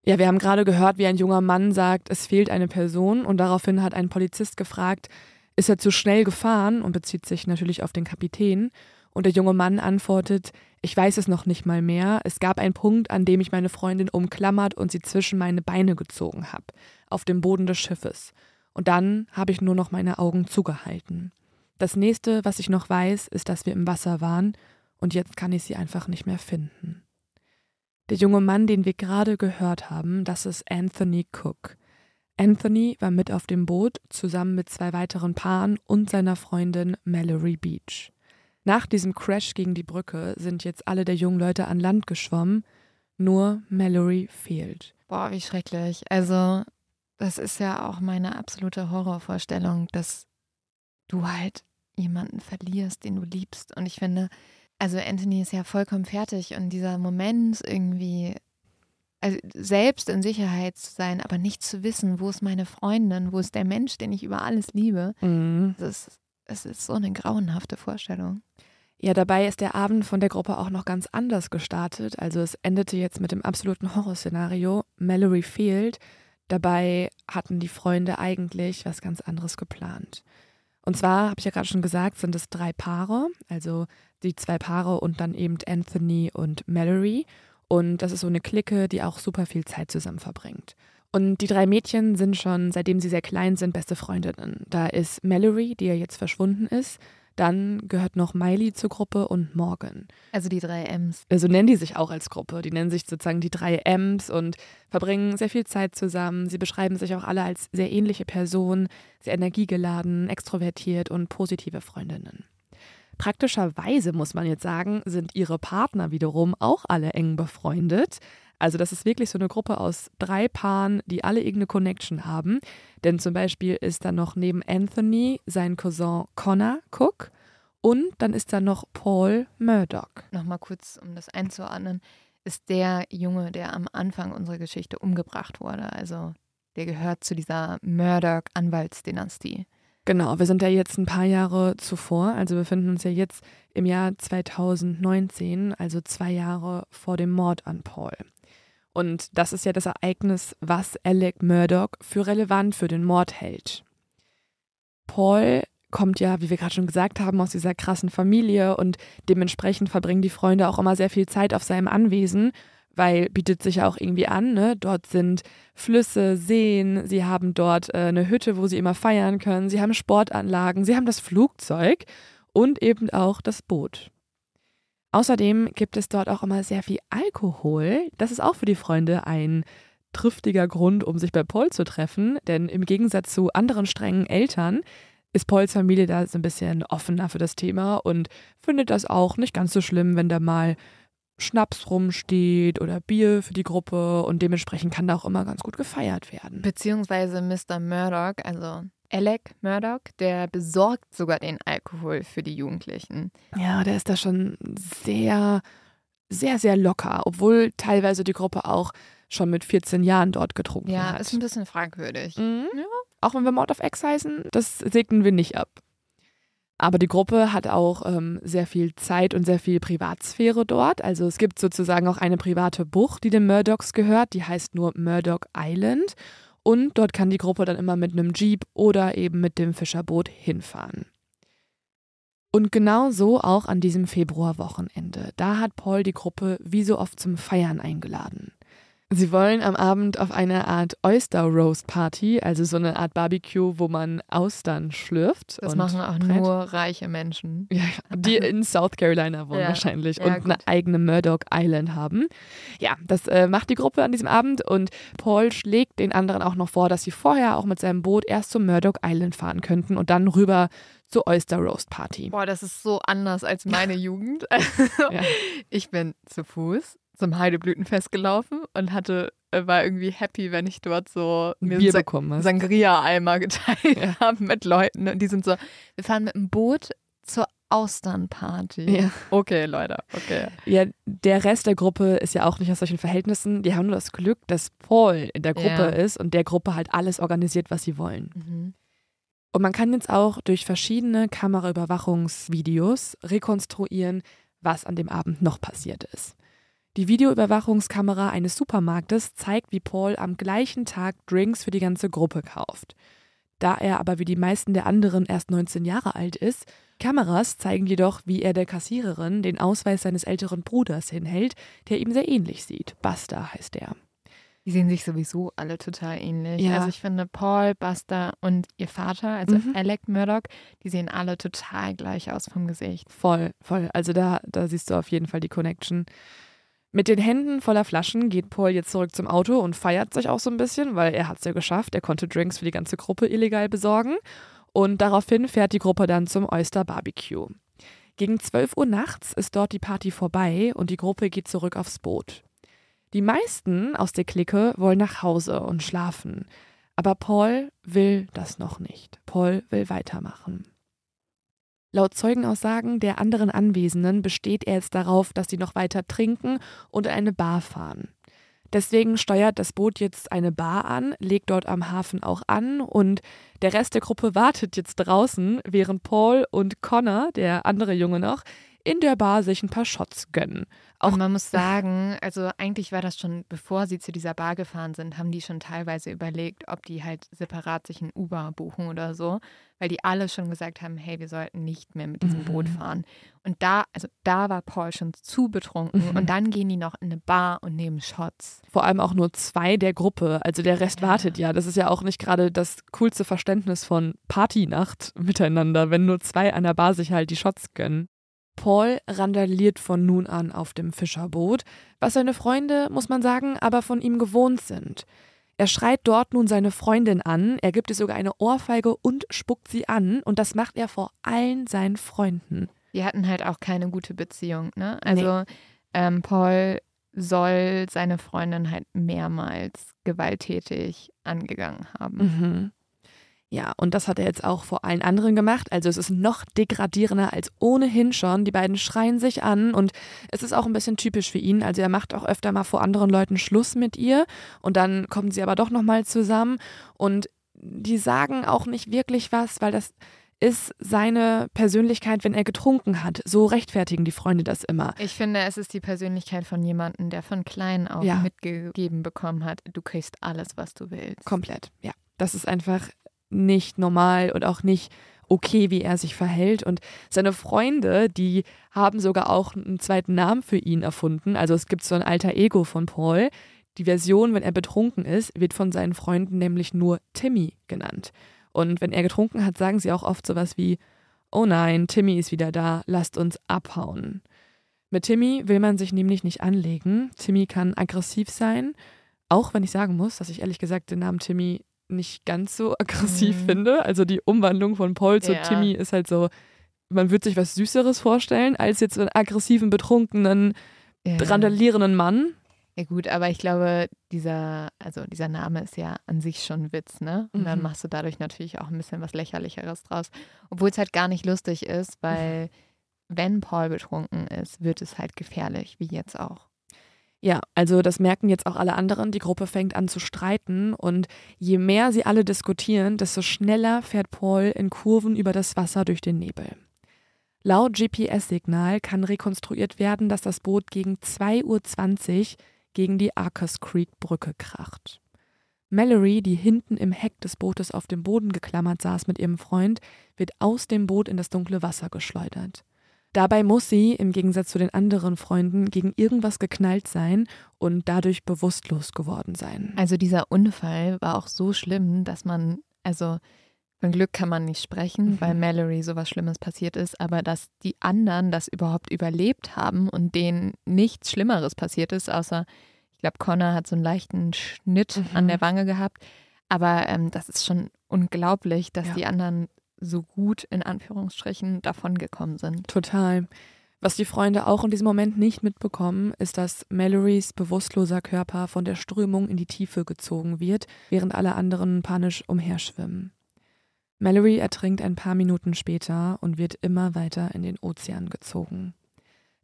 A: Ja, wir haben gerade gehört, wie ein junger Mann sagt, es fehlt eine Person und daraufhin hat ein Polizist gefragt, ist er zu schnell gefahren und bezieht sich natürlich auf den Kapitän. Und der junge Mann antwortet, ich weiß es noch nicht mal mehr. Es gab einen Punkt, an dem ich meine Freundin umklammert und sie zwischen meine Beine gezogen habe, auf dem Boden des Schiffes. Und dann habe ich nur noch meine Augen zugehalten. Das nächste, was ich noch weiß, ist, dass wir im Wasser waren und jetzt kann ich sie einfach nicht mehr finden. Der junge Mann, den wir gerade gehört haben, das ist Anthony Cook. Anthony war mit auf dem Boot zusammen mit zwei weiteren Paaren und seiner Freundin Mallory Beach. Nach diesem Crash gegen die Brücke sind jetzt alle der jungen Leute an Land geschwommen, nur Mallory fehlt.
B: Boah, wie schrecklich. Also, das ist ja auch meine absolute Horrorvorstellung, dass du halt jemanden verlierst, den du liebst. Und ich finde, also Anthony ist ja vollkommen fertig und dieser Moment irgendwie, also selbst in Sicherheit zu sein, aber nicht zu wissen, wo ist meine Freundin, wo ist der Mensch, den ich über alles liebe,
A: Mhm.
B: das ist, es ist so eine grauenhafte Vorstellung.
A: Ja, dabei ist der Abend von der Gruppe auch noch ganz anders gestartet. Also es endete jetzt mit dem absoluten Horrorszenario. Mallory fehlt. Dabei hatten die Freunde eigentlich was ganz anderes geplant. Und zwar, habe ich ja gerade schon gesagt, sind es drei Paare, also die zwei Paare und dann eben Anthony und Mallory. Und das ist so eine Clique, die auch super viel Zeit zusammen verbringt. Und die drei Mädchen sind schon, seitdem sie sehr klein sind, beste Freundinnen. Da ist Mallory, die ja jetzt verschwunden ist. Dann gehört noch Miley zur Gruppe und Morgan.
B: Also die drei M's.
A: Also nennen die sich auch als Gruppe. Die nennen sich sozusagen die drei M's und verbringen sehr viel Zeit zusammen. Sie beschreiben sich auch alle als sehr ähnliche Personen, sehr energiegeladen, extrovertiert und positive Freundinnen. Praktischerweise muss man jetzt sagen, sind ihre Partner wiederum auch alle eng befreundet. Also das ist wirklich so eine Gruppe aus drei Paaren, die alle irgendeine Connection haben. Denn zum Beispiel ist da noch neben Anthony sein Cousin Connor Cook und dann ist da noch Paul Murdoch.
B: Nochmal kurz, um das einzuordnen, ist der Junge, der am Anfang unserer Geschichte umgebracht wurde. Also der gehört zu dieser Murdoch-Anwaltsdynastie.
A: Genau, wir sind ja jetzt ein paar Jahre zuvor, also wir befinden uns ja jetzt im Jahr 2019, also zwei Jahre vor dem Mord an Paul. Und das ist ja das Ereignis, was Alec Murdoch für relevant für den Mord hält. Paul kommt ja, wie wir gerade schon gesagt haben, aus dieser krassen Familie und dementsprechend verbringen die Freunde auch immer sehr viel Zeit auf seinem Anwesen, weil bietet sich ja auch irgendwie an, ne? Dort sind Flüsse, Seen, sie haben dort äh, eine Hütte, wo sie immer feiern können, sie haben Sportanlagen, sie haben das Flugzeug und eben auch das Boot. Außerdem gibt es dort auch immer sehr viel Alkohol. Das ist auch für die Freunde ein triftiger Grund, um sich bei Paul zu treffen, denn im Gegensatz zu anderen strengen Eltern ist Pauls Familie da so ein bisschen offener für das Thema und findet das auch nicht ganz so schlimm, wenn da mal Schnaps rumsteht oder Bier für die Gruppe und dementsprechend kann da auch immer ganz gut gefeiert werden.
B: Beziehungsweise Mr. Murdoch, also Alec Murdoch, der besorgt sogar den Alkohol für die Jugendlichen.
A: Ja, der ist da schon sehr, sehr, sehr locker, obwohl teilweise die Gruppe auch schon mit 14 Jahren dort getrunken
B: Ja,
A: hat.
B: ist ein bisschen fragwürdig.
A: Mhm. Auch wenn wir Mord of X heißen, das segnen wir nicht ab. Aber die Gruppe hat auch ähm, sehr viel Zeit und sehr viel Privatsphäre dort. Also es gibt sozusagen auch eine private Bucht, die den Murdochs gehört. Die heißt nur Murdoch Island. Und dort kann die Gruppe dann immer mit einem Jeep oder eben mit dem Fischerboot hinfahren. Und genau so auch an diesem Februarwochenende. Da hat Paul die Gruppe wie so oft zum Feiern eingeladen. Sie wollen am Abend auf eine Art Oyster Roast Party, also so eine Art Barbecue, wo man Austern schlürft.
B: Das machen auch
A: brät.
B: nur reiche Menschen.
A: Ja, die in South Carolina wohnen
B: Ja.
A: wahrscheinlich
B: Ja,
A: und
B: gut.
A: eine eigene Murdoch Island haben. Ja, das äh, macht die Gruppe an diesem Abend und Paul schlägt den anderen auch noch vor, dass sie vorher auch mit seinem Boot erst zum Murdoch Island fahren könnten und dann rüber zur Oyster Roast Party.
B: Boah, das ist so anders als meine Jugend. Also,
A: Ja.
B: Ich bin zu Fuß zum Heideblütenfest gelaufen und hatte äh, war irgendwie happy, wenn ich dort so mir
A: Bier
B: Sa-. Sangria-Eimer geteilt habe mit Leuten und die sind so, wir fahren mit dem Boot zur Austernparty.
A: Ja.
B: Okay, Leute, okay.
A: Ja, der Rest der Gruppe ist ja auch nicht aus solchen Verhältnissen. Die haben nur das Glück, dass Paul in der Gruppe
B: Ja.
A: ist und der Gruppe halt alles organisiert, was sie wollen.
B: Mhm.
A: Und man kann jetzt auch durch verschiedene Kameraüberwachungsvideos rekonstruieren, was an dem Abend noch passiert ist. Die Videoüberwachungskamera eines Supermarktes zeigt, wie Paul am gleichen Tag Drinks für die ganze Gruppe kauft. Da er aber wie die meisten der anderen erst 19 Jahre alt ist, Kameras zeigen jedoch, wie er der Kassiererin den Ausweis seines älteren Bruders hinhält, der ihm sehr ähnlich sieht. Buster heißt er.
B: Die sehen sich sowieso alle total ähnlich.
A: Ja.
B: Also ich finde Paul, Buster und ihr Vater, also
A: Mhm.
B: Alec Murdoch, die sehen alle total gleich aus vom Gesicht.
A: Voll, voll. Also da, da siehst du auf jeden Fall die Connection. Mit den Händen voller Flaschen geht Paul jetzt zurück zum Auto und feiert sich auch so ein bisschen, weil er hat es ja geschafft. Er konnte Drinks für die ganze Gruppe illegal besorgen. Und daraufhin fährt die Gruppe dann zum Oyster Barbecue. Gegen 12 Uhr nachts ist dort die Party vorbei und die Gruppe geht zurück aufs Boot. Die meisten aus der Clique wollen nach Hause und schlafen. Aber Paul will das noch nicht. Paul will weitermachen. Laut Zeugenaussagen der anderen Anwesenden besteht er jetzt darauf, dass sie noch weiter trinken und in eine Bar fahren. Deswegen steuert das Boot jetzt eine Bar an, legt dort am Hafen auch an und der Rest der Gruppe wartet jetzt draußen, während Paul und Connor, der andere Junge noch, in der Bar sich ein paar Shots gönnen.
B: Auch man muss sagen, also eigentlich war das schon, bevor sie zu dieser Bar gefahren sind, haben die schon teilweise überlegt, ob die halt separat sich ein Uber buchen oder so, weil die alle schon gesagt haben, hey, wir sollten nicht mehr mit diesem Boot fahren. Und da, also da war Paul schon zu betrunken
A: Mhm.
B: und dann gehen die noch in eine Bar und nehmen Shots.
A: Vor allem auch nur zwei der Gruppe, also der Rest wartet ja. Das ist ja auch nicht gerade das coolste Verständnis von Partynacht miteinander, wenn nur zwei an der Bar sich halt die Shots gönnen. Paul randaliert von nun an auf dem Fischerboot, was seine Freunde, muss man sagen, aber von ihm gewohnt sind. Er schreit dort nun seine Freundin an, er gibt ihr sogar eine Ohrfeige und spuckt sie an, und das macht er vor allen seinen Freunden.
B: Die hatten halt auch keine gute Beziehung, ne? Also ähm, Paul soll seine Freundin halt mehrmals gewalttätig angegangen haben.
A: Mhm. Ja, und das hat er jetzt auch vor allen anderen gemacht. Also es ist noch degradierender als ohnehin schon. Die beiden schreien sich an und es ist auch ein bisschen typisch für ihn. Also er macht auch öfter mal vor anderen Leuten Schluss mit ihr und dann kommen sie aber doch nochmal zusammen und die sagen auch nicht wirklich was, weil das ist seine Persönlichkeit, wenn er getrunken hat. So rechtfertigen die Freunde das immer.
B: Ich finde, es ist die Persönlichkeit von jemandem, der von klein auf
A: Ja.
B: mitgegeben bekommen hat, du kriegst alles, was du willst.
A: Komplett, ja. Das ist einfach nicht normal und auch nicht okay, wie er sich verhält. Und seine Freunde, die haben sogar auch einen zweiten Namen für ihn erfunden. Also es gibt so ein alter Ego von Paul. Die Version, wenn er betrunken ist, wird von seinen Freunden nämlich nur Timmy genannt. Und wenn er getrunken hat, sagen sie auch oft sowas wie, oh nein, Timmy ist wieder da, lasst uns abhauen. Mit Timmy will man sich nämlich nicht anlegen. Timmy kann aggressiv sein, auch wenn ich sagen muss, dass ich ehrlich gesagt den Namen Timmy nicht ganz so aggressiv
B: Mhm.
A: finde. Also die Umwandlung von Paul zu
B: Ja.
A: Timmy ist halt so, man würde sich was Süßeres vorstellen, als jetzt einen aggressiven, betrunkenen,
B: Ja.
A: randalierenden Mann.
B: Ja gut, aber ich glaube, dieser, also dieser Name ist ja an sich schon ein Witz, ne? Und dann
A: Mhm.
B: machst du dadurch natürlich auch ein bisschen was Lächerlicheres draus. Obwohl es halt gar nicht lustig ist, weil wenn Paul betrunken ist, wird es halt gefährlich, wie jetzt auch.
A: Ja, also das merken jetzt auch alle anderen. Die Gruppe fängt an zu streiten und je mehr sie alle diskutieren, desto schneller fährt Paul in Kurven über das Wasser durch den Nebel. Laut GPS-Signal kann rekonstruiert werden, dass das Boot gegen 2.20 Uhr gegen die Arcus Creek Brücke kracht. Mallory, die hinten im Heck des Bootes auf dem Boden geklammert saß mit ihrem Freund, wird aus dem Boot in das dunkle Wasser geschleudert. Dabei muss sie, im Gegensatz zu den anderen Freunden, gegen irgendwas geknallt sein und dadurch bewusstlos geworden sein.
B: Also dieser Unfall war auch so schlimm, dass man, also von Glück kann man nicht sprechen,
A: Mhm.
B: weil Mallory sowas Schlimmes passiert ist, aber dass die anderen das überhaupt überlebt haben und denen nichts Schlimmeres passiert ist, außer, ich glaube, Connor hat so einen leichten Schnitt an
A: Mhm.
B: der Wange gehabt. Aber ähm, das ist schon unglaublich, dass
A: Ja.
B: die anderen so gut in Anführungsstrichen davongekommen sind.
A: Total. Was die Freunde auch in diesem Moment nicht mitbekommen, ist, dass Mallorys bewusstloser Körper von der Strömung in die Tiefe gezogen wird, während alle anderen panisch umherschwimmen. Mallory ertrinkt ein paar Minuten später und wird immer weiter in den Ozean gezogen.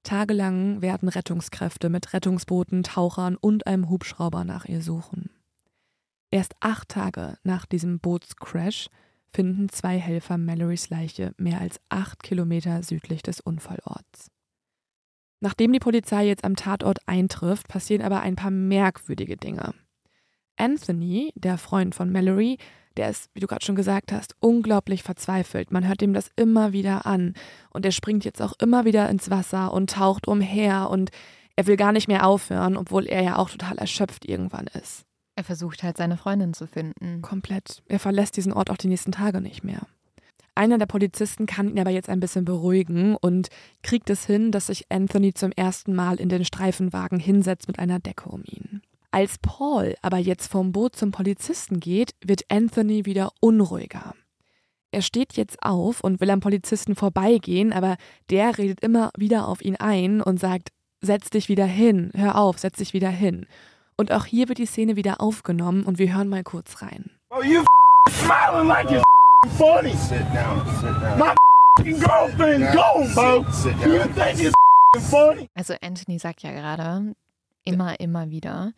A: Tagelang werden Rettungskräfte mit Rettungsbooten, Tauchern und einem Hubschrauber nach ihr suchen. Erst acht Tage nach diesem Bootscrash finden zwei Helfer Mallorys Leiche mehr als acht Kilometer südlich des Unfallorts. Nachdem die Polizei jetzt am Tatort eintrifft, passieren aber ein paar merkwürdige Dinge. Anthony, der Freund von Mallory, der ist, wie du gerade schon gesagt hast, unglaublich verzweifelt. Man hört ihm das immer wieder an. Und er springt jetzt auch immer wieder ins Wasser und taucht umher und er will gar nicht mehr aufhören, obwohl er ja auch total erschöpft irgendwann ist.
B: Er versucht halt seine Freundin zu finden.
A: Komplett. Er verlässt diesen Ort auch die nächsten Tage nicht mehr. Einer der Polizisten kann ihn aber jetzt ein bisschen beruhigen und kriegt es hin, dass sich Anthony zum ersten Mal in den Streifenwagen hinsetzt mit einer Decke um ihn. Als Paul aber jetzt vom Boot zum Polizisten geht, wird Anthony wieder unruhiger. Er steht jetzt auf und will am Polizisten vorbeigehen, aber der redet immer wieder auf ihn ein und sagt, setz dich wieder hin, hör auf, setz dich wieder hin. Und auch hier wird die Szene wieder aufgenommen und wir hören mal kurz rein.
J: Oh, you smiling like you're funny. Sit down, sit down. My girlfriend gone, Bo. You think it's funny?
B: Also Anthony sagt ja gerade immer, immer wieder,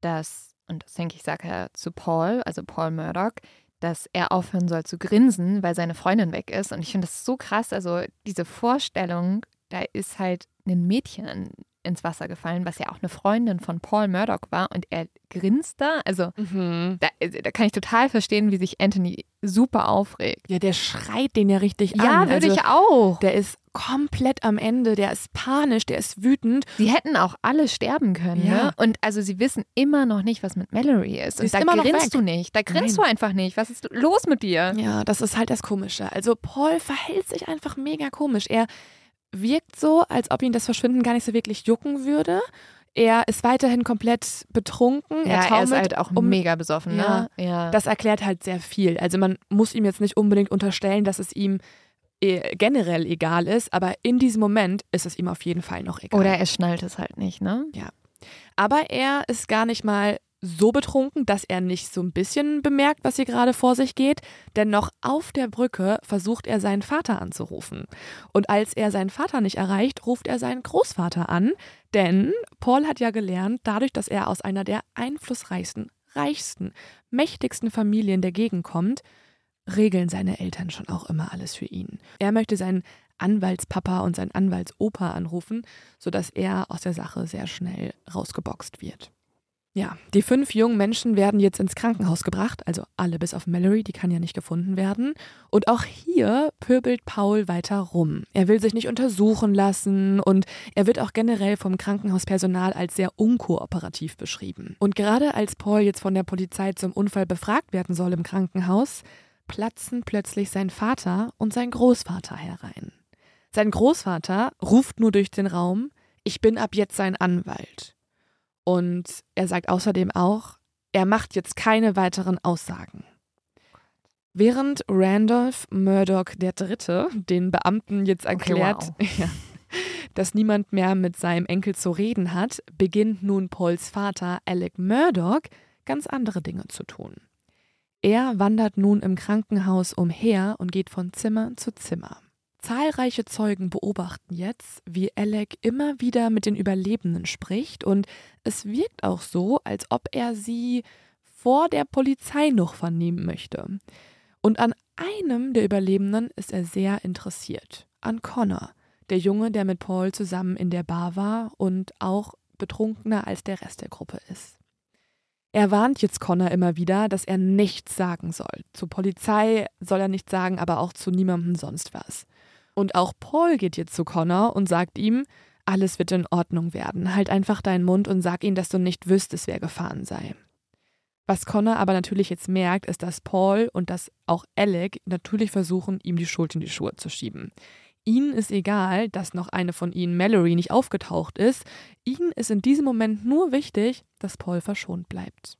B: dass, und das denke ich, sagt er zu Paul, also Paul Murdoch, dass er aufhören soll zu grinsen, weil seine Freundin weg ist. Und ich finde das so krass. Also diese Vorstellung, da ist halt ein Mädchen ins Wasser gefallen, was ja auch eine Freundin von Paul Murdoch war und er grinst da. Also
A: Mhm.
B: da, da kann ich total verstehen, wie sich Anthony super aufregt.
A: Ja, der schreit den ja richtig
B: Ja,
A: an.
B: würde
A: Also,
B: ich auch.
A: Der ist komplett am Ende, der ist panisch, der ist wütend.
B: Sie hätten auch alle sterben können,
A: Ja.
B: ne? Und also sie wissen immer noch nicht, was mit Mallory ist.
A: Sie
B: Und
A: ist
B: da
A: immer
B: grinst
A: weg.
B: du nicht. Da grinst
A: Nein.
B: du einfach nicht. Was ist los mit dir?
A: Ja, das ist halt das Komische. Also Paul verhält sich einfach mega komisch. Er wirkt so, als ob ihn das Verschwinden gar nicht so wirklich jucken würde. Er ist weiterhin komplett betrunken.
B: Ja,
A: er
B: er ist
A: taumelt
B: halt auch
A: um-
B: mega besoffen, ne? Ja.
A: Das erklärt halt sehr viel. Also man muss ihm jetzt nicht unbedingt unterstellen, dass es ihm eh, generell egal ist, aber in diesem Moment ist es ihm auf jeden Fall noch egal.
B: Oder er schnallt es halt nicht, ne?
A: Aber er ist gar nicht mal so betrunken, dass er nicht so ein bisschen bemerkt, was hier gerade vor sich geht. Denn noch auf der Brücke versucht er seinen Vater anzurufen. Und als er seinen Vater nicht erreicht, ruft er seinen Großvater an. Denn Paul hat ja gelernt, dadurch, dass er aus einer der einflussreichsten, reichsten, mächtigsten Familien der Gegend kommt, regeln seine Eltern schon auch immer alles für ihn. Er möchte seinen Anwaltspapa und seinen Anwaltsopa anrufen, sodass er aus der Sache sehr schnell rausgeboxt wird. Ja, die fünf jungen Menschen werden jetzt ins Krankenhaus gebracht, also alle bis auf Mallory, die kann ja nicht gefunden werden. Und auch hier pöbelt Paul weiter rum. Er will sich nicht untersuchen lassen und er wird auch generell vom Krankenhauspersonal als sehr unkooperativ beschrieben. Und gerade als Paul jetzt von der Polizei zum Unfall befragt werden soll im Krankenhaus, platzen plötzlich sein Vater und sein Großvater herein. Sein Großvater ruft nur durch den Raum, ich bin ab jetzt sein Anwalt. Und er sagt außerdem auch, er macht jetzt keine weiteren Aussagen. Während Randolph Murdoch III. den Beamten jetzt erklärt, ja, dass niemand mehr mit seinem Enkel zu reden hat, beginnt nun Pauls Vater Alec Murdoch ganz andere Dinge zu tun. Er wandert nun im Krankenhaus umher und geht von Zimmer zu Zimmer. Zahlreiche Zeugen beobachten jetzt, wie Alec immer wieder mit den Überlebenden spricht und es wirkt auch so, als ob er sie vor der Polizei noch vernehmen möchte. Und an einem der Überlebenden ist er sehr interessiert, an Connor, der Junge, der mit Paul zusammen in der Bar war und auch betrunkener als der Rest der Gruppe ist. Er warnt jetzt Connor immer wieder, dass er nichts sagen soll. Zur Polizei soll er nichts sagen, aber auch zu niemandem sonst was. Und auch Paul geht jetzt zu Connor und sagt ihm, alles wird in Ordnung werden. Halt einfach deinen Mund und sag ihm, dass du nicht wüsstest, wer gefahren sei. Was Connor aber natürlich jetzt merkt, ist, dass Paul und dass auch Alec natürlich versuchen, ihm die Schuld in die Schuhe zu schieben. Ihnen ist egal, dass noch eine von ihnen, Mallory, nicht aufgetaucht ist. Ihnen ist in diesem Moment nur wichtig, dass Paul verschont bleibt.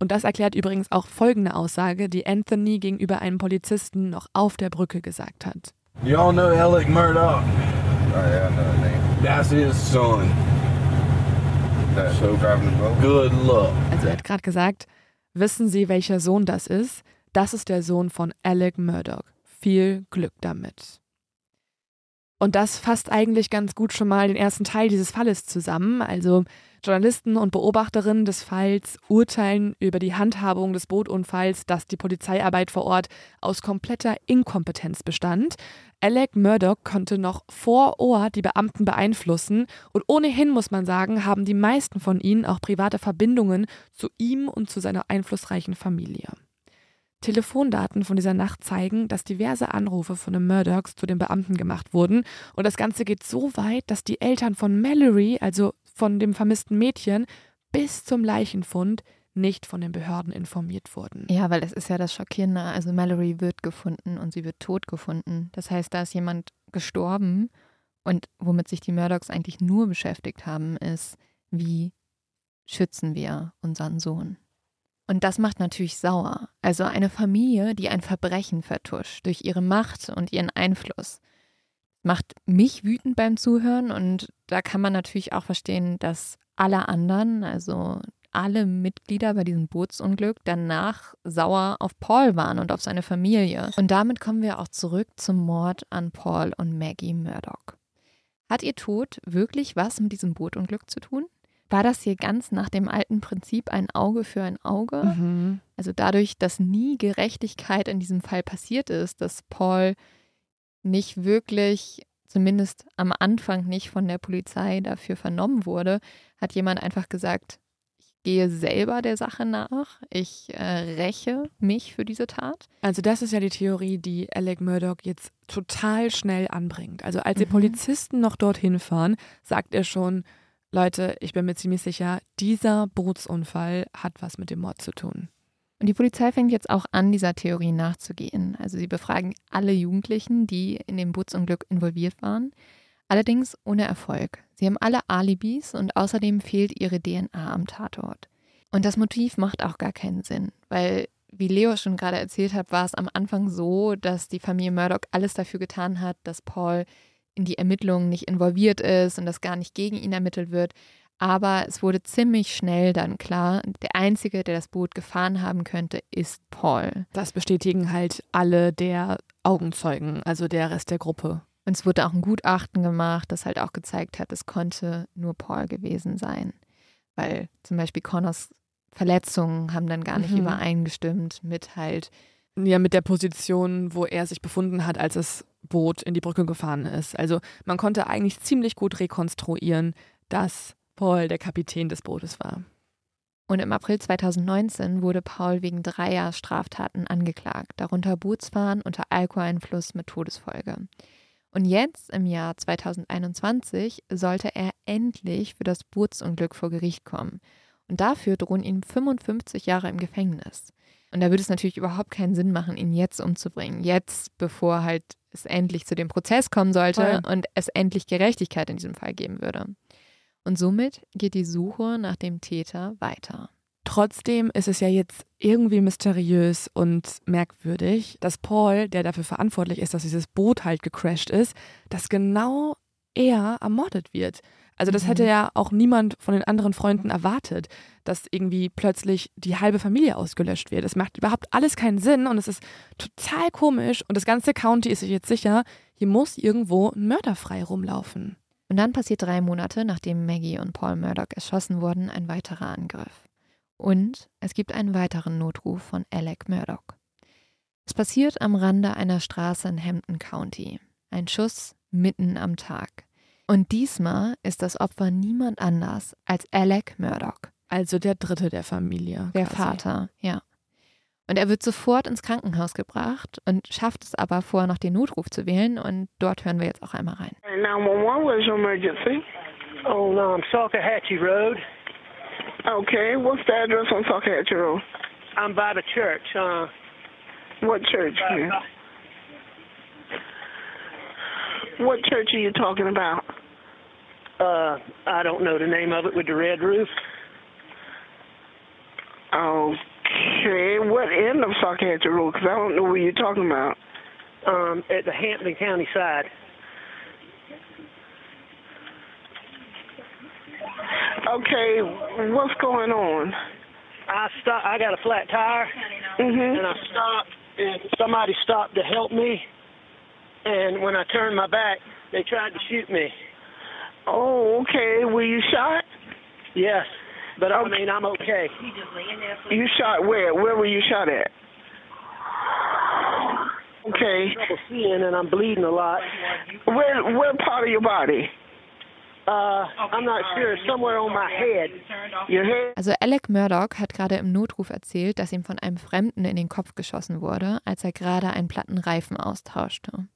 A: Und das erklärt übrigens auch folgende Aussage, die Anthony gegenüber einem Polizisten noch auf der Brücke gesagt hat.
J: You all know Alec Murdoch? Oh, yeah, I know his name. That's his son. That so driving the boat? Good luck.
A: Also er hat gerade gesagt, wissen Sie, welcher Sohn das ist? Das ist der Sohn von Alec Murdoch. Viel Glück damit. Und das fasst eigentlich ganz gut schon mal den ersten Teil dieses Falles zusammen. Also Journalisten und Beobachterinnen des Falls urteilen über die Handhabung des Bootunfalls, dass die Polizeiarbeit vor Ort aus kompletter Inkompetenz bestand. Alec Murdoch konnte noch vor Ort die Beamten beeinflussen und ohnehin muss man sagen, haben die meisten von ihnen auch private Verbindungen zu ihm und zu seiner einflussreichen Familie. Telefondaten von dieser Nacht zeigen, dass diverse Anrufe von den Murdochs zu den Beamten gemacht wurden. Und das Ganze geht so weit, dass die Eltern von Mallory, also von dem vermissten Mädchen, bis zum Leichenfund nicht von den Behörden informiert wurden.
B: Ja, weil das ist ja das Schockierende. Also Mallory wird gefunden und sie wird tot gefunden. Das heißt, da ist jemand gestorben und womit sich die Murdochs eigentlich nur beschäftigt haben, ist, wie schützen wir unseren Sohn? Und das macht natürlich sauer. Also eine Familie, die ein Verbrechen vertuscht durch ihre Macht und ihren Einfluss, macht mich wütend beim Zuhören und da kann man natürlich auch verstehen, dass alle anderen, also alle Mitglieder bei diesem Bootsunglück danach sauer auf Paul waren und auf seine Familie. Und damit kommen wir auch zurück zum Mord an Paul und Maggie Murdoch. Hat ihr Tod wirklich was mit diesem Bootunglück zu tun? War das hier ganz nach dem alten Prinzip ein Auge für ein Auge?
A: Mhm.
B: Also dadurch, dass nie Gerechtigkeit in diesem Fall passiert ist, dass Paul nicht wirklich, zumindest am Anfang nicht von der Polizei dafür vernommen wurde, hat jemand einfach gesagt, ich gehe selber der Sache nach, ich äh, räche mich für diese Tat.
A: Also das ist ja die Theorie, die Alec Murdoch jetzt total schnell anbringt. Also als die
B: Mhm.
A: Polizisten noch dorthin fahren, sagt er schon, Leute, ich bin mir ziemlich sicher, dieser Bootsunfall hat was mit dem Mord zu tun.
B: Und die Polizei fängt jetzt auch an, dieser Theorie nachzugehen. Also sie befragen alle Jugendlichen, die in dem Bootsunglück involviert waren. Allerdings ohne Erfolg. Sie haben alle Alibis und außerdem fehlt ihre DNA am Tatort. Und das Motiv macht auch gar keinen Sinn, weil, wie Leo schon gerade erzählt hat, war es am Anfang so, dass die Familie Murdoch alles dafür getan hat, dass Paul in die Ermittlungen nicht involviert ist und dass gar nicht gegen ihn ermittelt wird. Aber es wurde ziemlich schnell dann klar, der Einzige, der das Boot gefahren haben könnte, ist Paul.
A: Das bestätigen halt alle der Augenzeugen, also der Rest der Gruppe.
B: Und es wurde auch ein Gutachten gemacht, das halt auch gezeigt hat, es konnte nur Paul gewesen sein. Weil zum Beispiel Connors Verletzungen haben dann gar nicht
A: Mhm.
B: übereingestimmt mit halt,
A: Ja, mit der Position, wo er sich befunden hat, als das Boot in die Brücke gefahren ist. Also man konnte eigentlich ziemlich gut rekonstruieren, dass Paul der Kapitän des Bootes war.
B: Und im April 2019 wurde Paul wegen dreier Straftaten angeklagt, darunter Bootsfahren unter Alkoholeinfluss mit Todesfolge. Und jetzt, im Jahr 2021, sollte er endlich für das Bootsunglück vor Gericht kommen. Und dafür drohen ihm 55 Jahre im Gefängnis. Und da würde es natürlich überhaupt keinen Sinn machen, ihn jetzt umzubringen. Jetzt, bevor halt es endlich zu dem Prozess kommen sollte
A: Voll.
B: und es endlich Gerechtigkeit in diesem Fall geben würde. Und somit geht die Suche nach dem Täter weiter.
A: Trotzdem ist es ja jetzt irgendwie mysteriös und merkwürdig, dass Paul, der dafür verantwortlich ist, dass dieses Boot halt gecrashed ist, dass genau er ermordet wird. Also das
B: Mhm.
A: hätte ja auch niemand von den anderen Freunden erwartet, dass irgendwie plötzlich die halbe Familie ausgelöscht wird. Es macht überhaupt alles keinen Sinn und es ist total komisch und das ganze County ist sich jetzt sicher, hier muss irgendwo ein Mörder frei rumlaufen.
B: Und dann passiert drei Monate, nachdem Maggie und Paul Murdoch erschossen wurden, ein weiterer Angriff. Und es gibt einen weiteren Notruf von Alec Murdoch. Es passiert am Rande einer Straße in Hampton County. Ein Schuss mitten am Tag. Und diesmal ist das Opfer niemand anders als Alec Murdoch,
A: Also der dritte der Familie.
B: der
A: quasi.
B: Vater, ja. Und er wird sofort ins Krankenhaus gebracht und schafft es aber vorher noch den Notruf zu wählen. Und dort hören wir jetzt auch einmal rein.
D: 911, what is your emergency?
F: On um, Salkehatchie Road.
D: Okay, what's the address on Salkehatchie Road?
F: I'm by the church. Uh,
D: What church? man? What church are you talking about?
F: Uh, I don't know the name of it with the red roof.
D: Okay, what end of Salkehatchie Road? Because I don't know what you're talking about.
F: Um, at the Hampton County side.
D: Okay, what's going on?
F: I stop. I got a flat tire,
D: Mhm.
F: and I stopped, and somebody stopped to help me. And when I turned my back, they tried to shoot me.
D: Oh, okay. Were you shot?
F: Yes, but I mean I'm okay.
D: You shot where? Where were you shot at? Okay.
F: Trouble seeing, and I'm bleeding a lot.
D: Where where part of your body?
F: Uh, I'm not sure. Somewhere on my head.
D: Your head?
B: Also Alec Murdoch hat gerade im Notruf erzählt, dass ihm von einem Fremden in den Kopf geschossen wurde, als er gerade einen platten Reifen austauschte.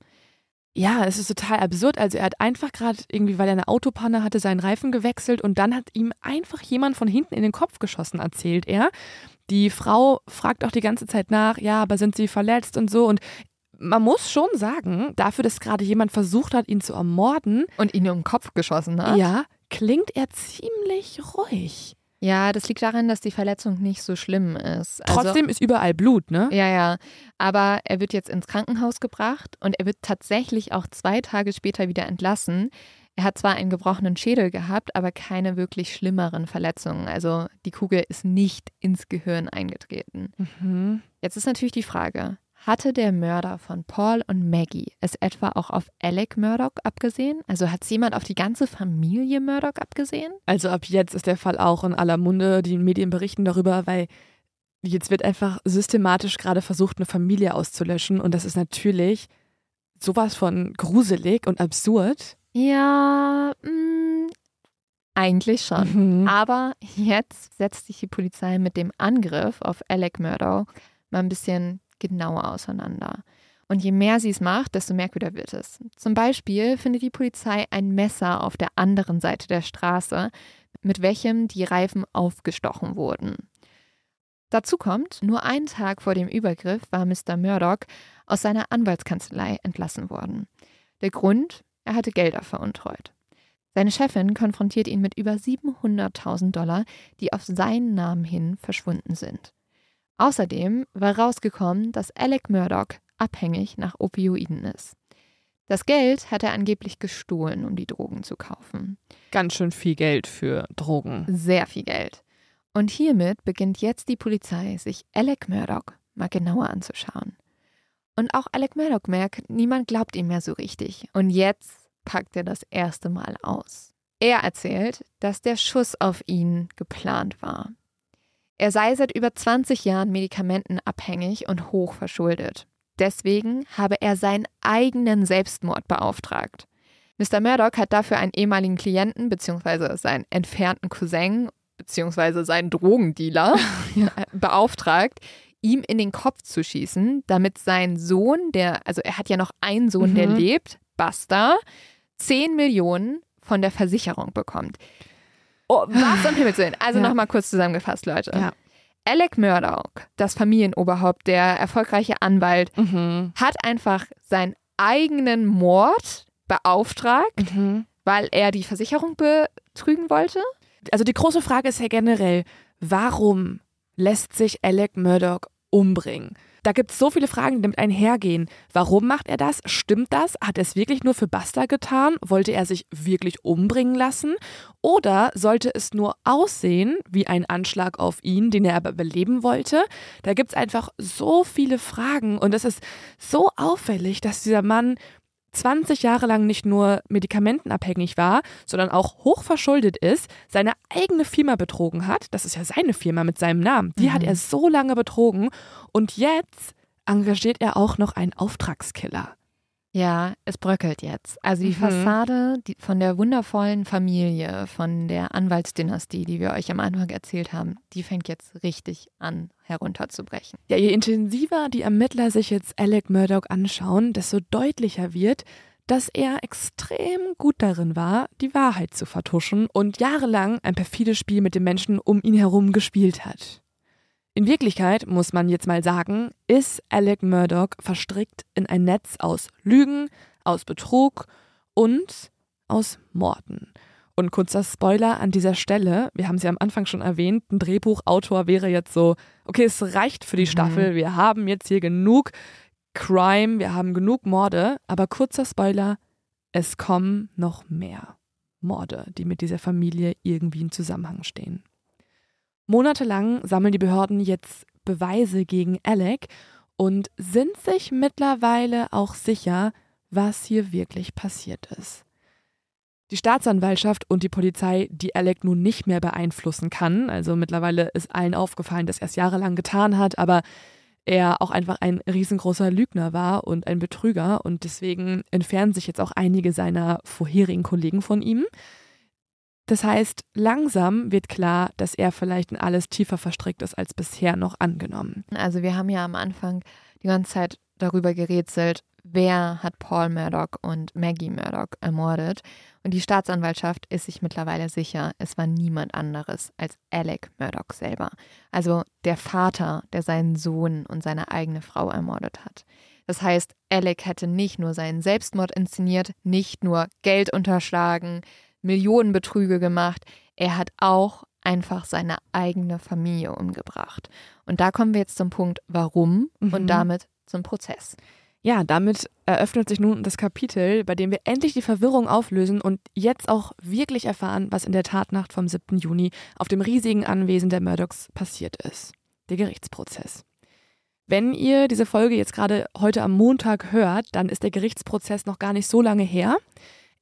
A: Ja, es ist total absurd. Also er hat einfach gerade irgendwie, weil er eine Autopanne hatte, seinen Reifen gewechselt und dann hat ihm einfach jemand von hinten in den Kopf geschossen, erzählt er. Die Frau fragt auch die ganze Zeit nach, ja, aber sind sie verletzt und so und man muss schon sagen, dafür, dass gerade jemand versucht hat, ihn zu ermorden.
B: Und ihn um den Kopf geschossen hat.
A: Ja, klingt er ziemlich ruhig.
B: Ja, das liegt daran, dass die Verletzung nicht so schlimm ist. Also,
A: Trotzdem ist überall Blut, ne?
B: Ja, ja. Aber er wird jetzt ins Krankenhaus gebracht und er wird tatsächlich auch zwei Tage später wieder entlassen. Er hat zwar einen gebrochenen Schädel gehabt, aber keine wirklich schlimmeren Verletzungen. Also die Kugel ist nicht ins Gehirn eingetreten.
A: Mhm.
B: Jetzt ist natürlich die Frage, hatte der Mörder von Paul und Maggie es etwa auch auf Alec Murdoch abgesehen? Also hat jemand auf die ganze Familie Murdoch abgesehen?
A: Also ab jetzt ist der Fall auch in aller Munde. Die Medien berichten darüber, weil jetzt wird einfach systematisch gerade versucht, eine Familie auszulöschen. Und das ist natürlich sowas von gruselig und absurd.
B: Ja, mh, eigentlich schon.
A: Mhm.
B: Aber jetzt setzt sich die Polizei mit dem Angriff auf Alec Murdoch mal ein bisschen genauer auseinander. Und je mehr sie es macht, desto merkwürdiger wird es. Zum Beispiel findet die Polizei ein Messer auf der anderen Seite der Straße, mit welchem die Reifen aufgestochen wurden. Dazu kommt, nur einen Tag vor dem Übergriff war Mr. Murdoch aus seiner Anwaltskanzlei entlassen worden. Der Grund, er hatte Gelder veruntreut. Seine Chefin konfrontiert ihn mit über 700.000 Dollar, die auf seinen Namen hin verschwunden sind. Außerdem war rausgekommen, dass Alec Murdoch abhängig nach Opioiden ist. Das Geld hat er angeblich gestohlen, um die Drogen zu kaufen.
A: Ganz schön viel Geld für Drogen.
B: Sehr viel Geld. Und hiermit beginnt jetzt die Polizei, sich Alec Murdoch mal genauer anzuschauen. Und auch Alec Murdoch merkt, niemand glaubt ihm mehr so richtig. Und jetzt packt er das erste Mal aus. Er erzählt, dass der Schuss auf ihn geplant war. Er sei seit über 20 Jahren medikamentenabhängig und hoch verschuldet. Deswegen habe er seinen eigenen Selbstmord beauftragt. Mr. Murdoch hat dafür einen ehemaligen Klienten bzw. seinen entfernten Cousin bzw. seinen Drogendealer beauftragt, ihm in den Kopf zu schießen, damit sein Sohn, der, also er hat ja noch einen Sohn, der
A: Mhm.
B: lebt, Buster, 10 Millionen von der Versicherung bekommt. Oh, was um Himmels Willen. Also
A: Ja.
B: nochmal kurz zusammengefasst, Leute.
A: Ja.
B: Alec Murdoch, das Familienoberhaupt, der erfolgreiche Anwalt,
A: Mhm.
B: hat einfach seinen eigenen Mord beauftragt,
A: Mhm.
B: weil er die Versicherung betrügen wollte.
A: Also die große Frage ist ja generell, warum lässt sich Alec Murdoch umbringen? Da gibt es so viele Fragen, die damit einhergehen. Warum macht er das? Stimmt das? Hat er es wirklich nur für Buster getan? Wollte er sich wirklich umbringen lassen? Oder sollte es nur aussehen wie ein Anschlag auf ihn, den er aber überleben wollte? Da gibt es einfach so viele Fragen und es ist so auffällig, dass dieser Mann 20 Jahre lang nicht nur medikamentenabhängig war, sondern auch hochverschuldet ist, seine eigene Firma betrogen hat. Das ist ja seine Firma mit seinem Namen. Die hat er so lange betrogen. Und jetzt engagiert er auch noch einen Auftragskiller.
B: Ja, es bröckelt jetzt. Also die
A: Mhm.
B: Fassade die, von der wundervollen Familie, von der Anwaltsdynastie, die wir euch am Anfang erzählt haben, die fängt jetzt richtig an herunterzubrechen.
A: Ja, je intensiver die Ermittler sich jetzt Alec Murdoch anschauen, desto deutlicher wird, dass er extrem gut darin war, die Wahrheit zu vertuschen und jahrelang ein perfides Spiel mit den Menschen um ihn herum gespielt hat. In Wirklichkeit, muss man jetzt mal sagen, ist Alec Murdoch verstrickt in ein Netz aus Lügen, aus Betrug und aus Morden. Und kurzer Spoiler an dieser Stelle, wir haben es ja am Anfang schon erwähnt, ein Drehbuchautor wäre jetzt so, okay, es reicht für die Staffel, wir haben jetzt hier genug Crime, wir haben genug Morde, aber kurzer Spoiler, es kommen noch mehr Morde, die mit dieser Familie irgendwie in Zusammenhang stehen. Monatelang sammeln die Behörden jetzt Beweise gegen Alec und sind sich mittlerweile auch sicher, was hier wirklich passiert ist. Die Staatsanwaltschaft und die Polizei, die Alec nun nicht mehr beeinflussen kann, also mittlerweile ist allen aufgefallen, dass er es jahrelang getan hat, aber er auch einfach ein riesengroßer Lügner war und ein Betrüger und deswegen entfernen sich jetzt auch einige seiner vorherigen Kollegen von ihm. Das heißt, langsam wird klar, dass er vielleicht in alles tiefer verstrickt ist als bisher noch angenommen.
B: Also wir haben ja am Anfang die ganze Zeit darüber gerätselt, wer hat Paul Murdoch und Maggie Murdoch ermordet. Und die Staatsanwaltschaft ist sich mittlerweile sicher, es war niemand anderes als Alec Murdoch selber. Also der Vater, der seinen Sohn und seine eigene Frau ermordet hat. Das heißt, Alec hätte nicht nur seinen Selbstmord inszeniert, nicht nur Geld unterschlagen, Millionenbetrüge gemacht, er hat auch einfach seine eigene Familie umgebracht. Und da kommen wir jetzt zum Punkt, warum
A: Mhm.
B: und damit zum Prozess.
A: Ja, damit eröffnet sich nun das Kapitel, bei dem wir endlich die Verwirrung auflösen und jetzt auch wirklich erfahren, was in der Tatnacht vom 7. Juni auf dem riesigen Anwesen der Murdochs passiert ist. Der Gerichtsprozess. Wenn ihr diese Folge jetzt gerade heute am Montag hört, dann ist der Gerichtsprozess noch gar nicht so lange her.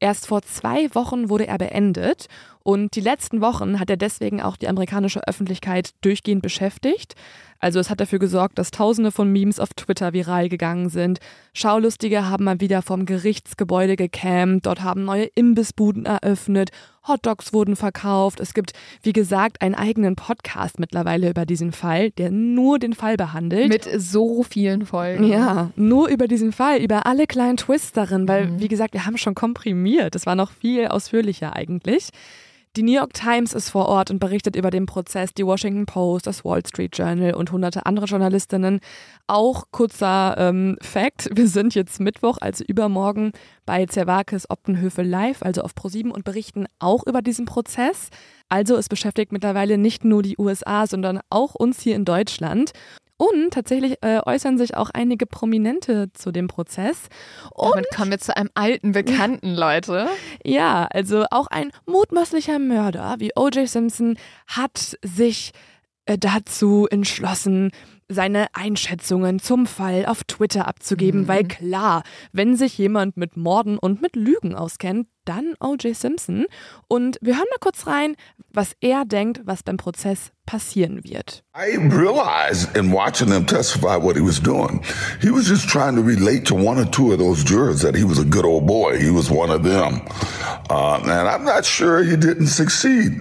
A: Erst vor zwei Wochen wurde er beendet und die letzten Wochen hat er deswegen auch die amerikanische Öffentlichkeit durchgehend beschäftigt. Also es hat dafür gesorgt, dass Tausende von Memes auf Twitter viral gegangen sind. Schaulustige haben mal wieder vom Gerichtsgebäude gecampt, dort haben neue Imbissbuden eröffnet, Hotdogs wurden verkauft. Es gibt, wie gesagt, einen eigenen Podcast mittlerweile über diesen Fall, der nur den Fall behandelt.
B: Mit so vielen Folgen.
A: Ja, nur über diesen Fall, über alle kleinen Twists darin, weil, wie gesagt, wir haben schon komprimiert. Das war noch viel ausführlicher eigentlich. Die New York Times ist vor Ort und berichtet über den Prozess, die Washington Post, das Wall Street Journal und hunderte andere Journalistinnen. Auch kurzer ähm, Fact, wir sind jetzt Mittwoch, also übermorgen, bei Zervakis Optenhöfe live, also auf ProSieben und berichten auch über diesen Prozess. Also es beschäftigt mittlerweile nicht nur die USA, sondern auch uns hier in Deutschland. Und tatsächlich äh, äußern sich auch einige Prominente zu dem Prozess. Und
B: Damit kommen wir zu einem alten Bekannten, Leute.
A: ja, also auch ein mutmaßlicher Mörder wie O.J. Simpson hat sich äh, dazu entschlossen, seine Einschätzungen zum Fall auf Twitter abzugeben, weil klar, wenn sich jemand mit Morden und mit Lügen auskennt, dann O.J. Simpson. Und wir hören mal kurz rein, was er denkt, was beim Prozess passieren wird.
K: I realized in watching him testify what he was doing, he was just trying to relate to one or two of those jurors that he was a good old boy. He was one of them. Uh, and I'm not sure he didn't succeed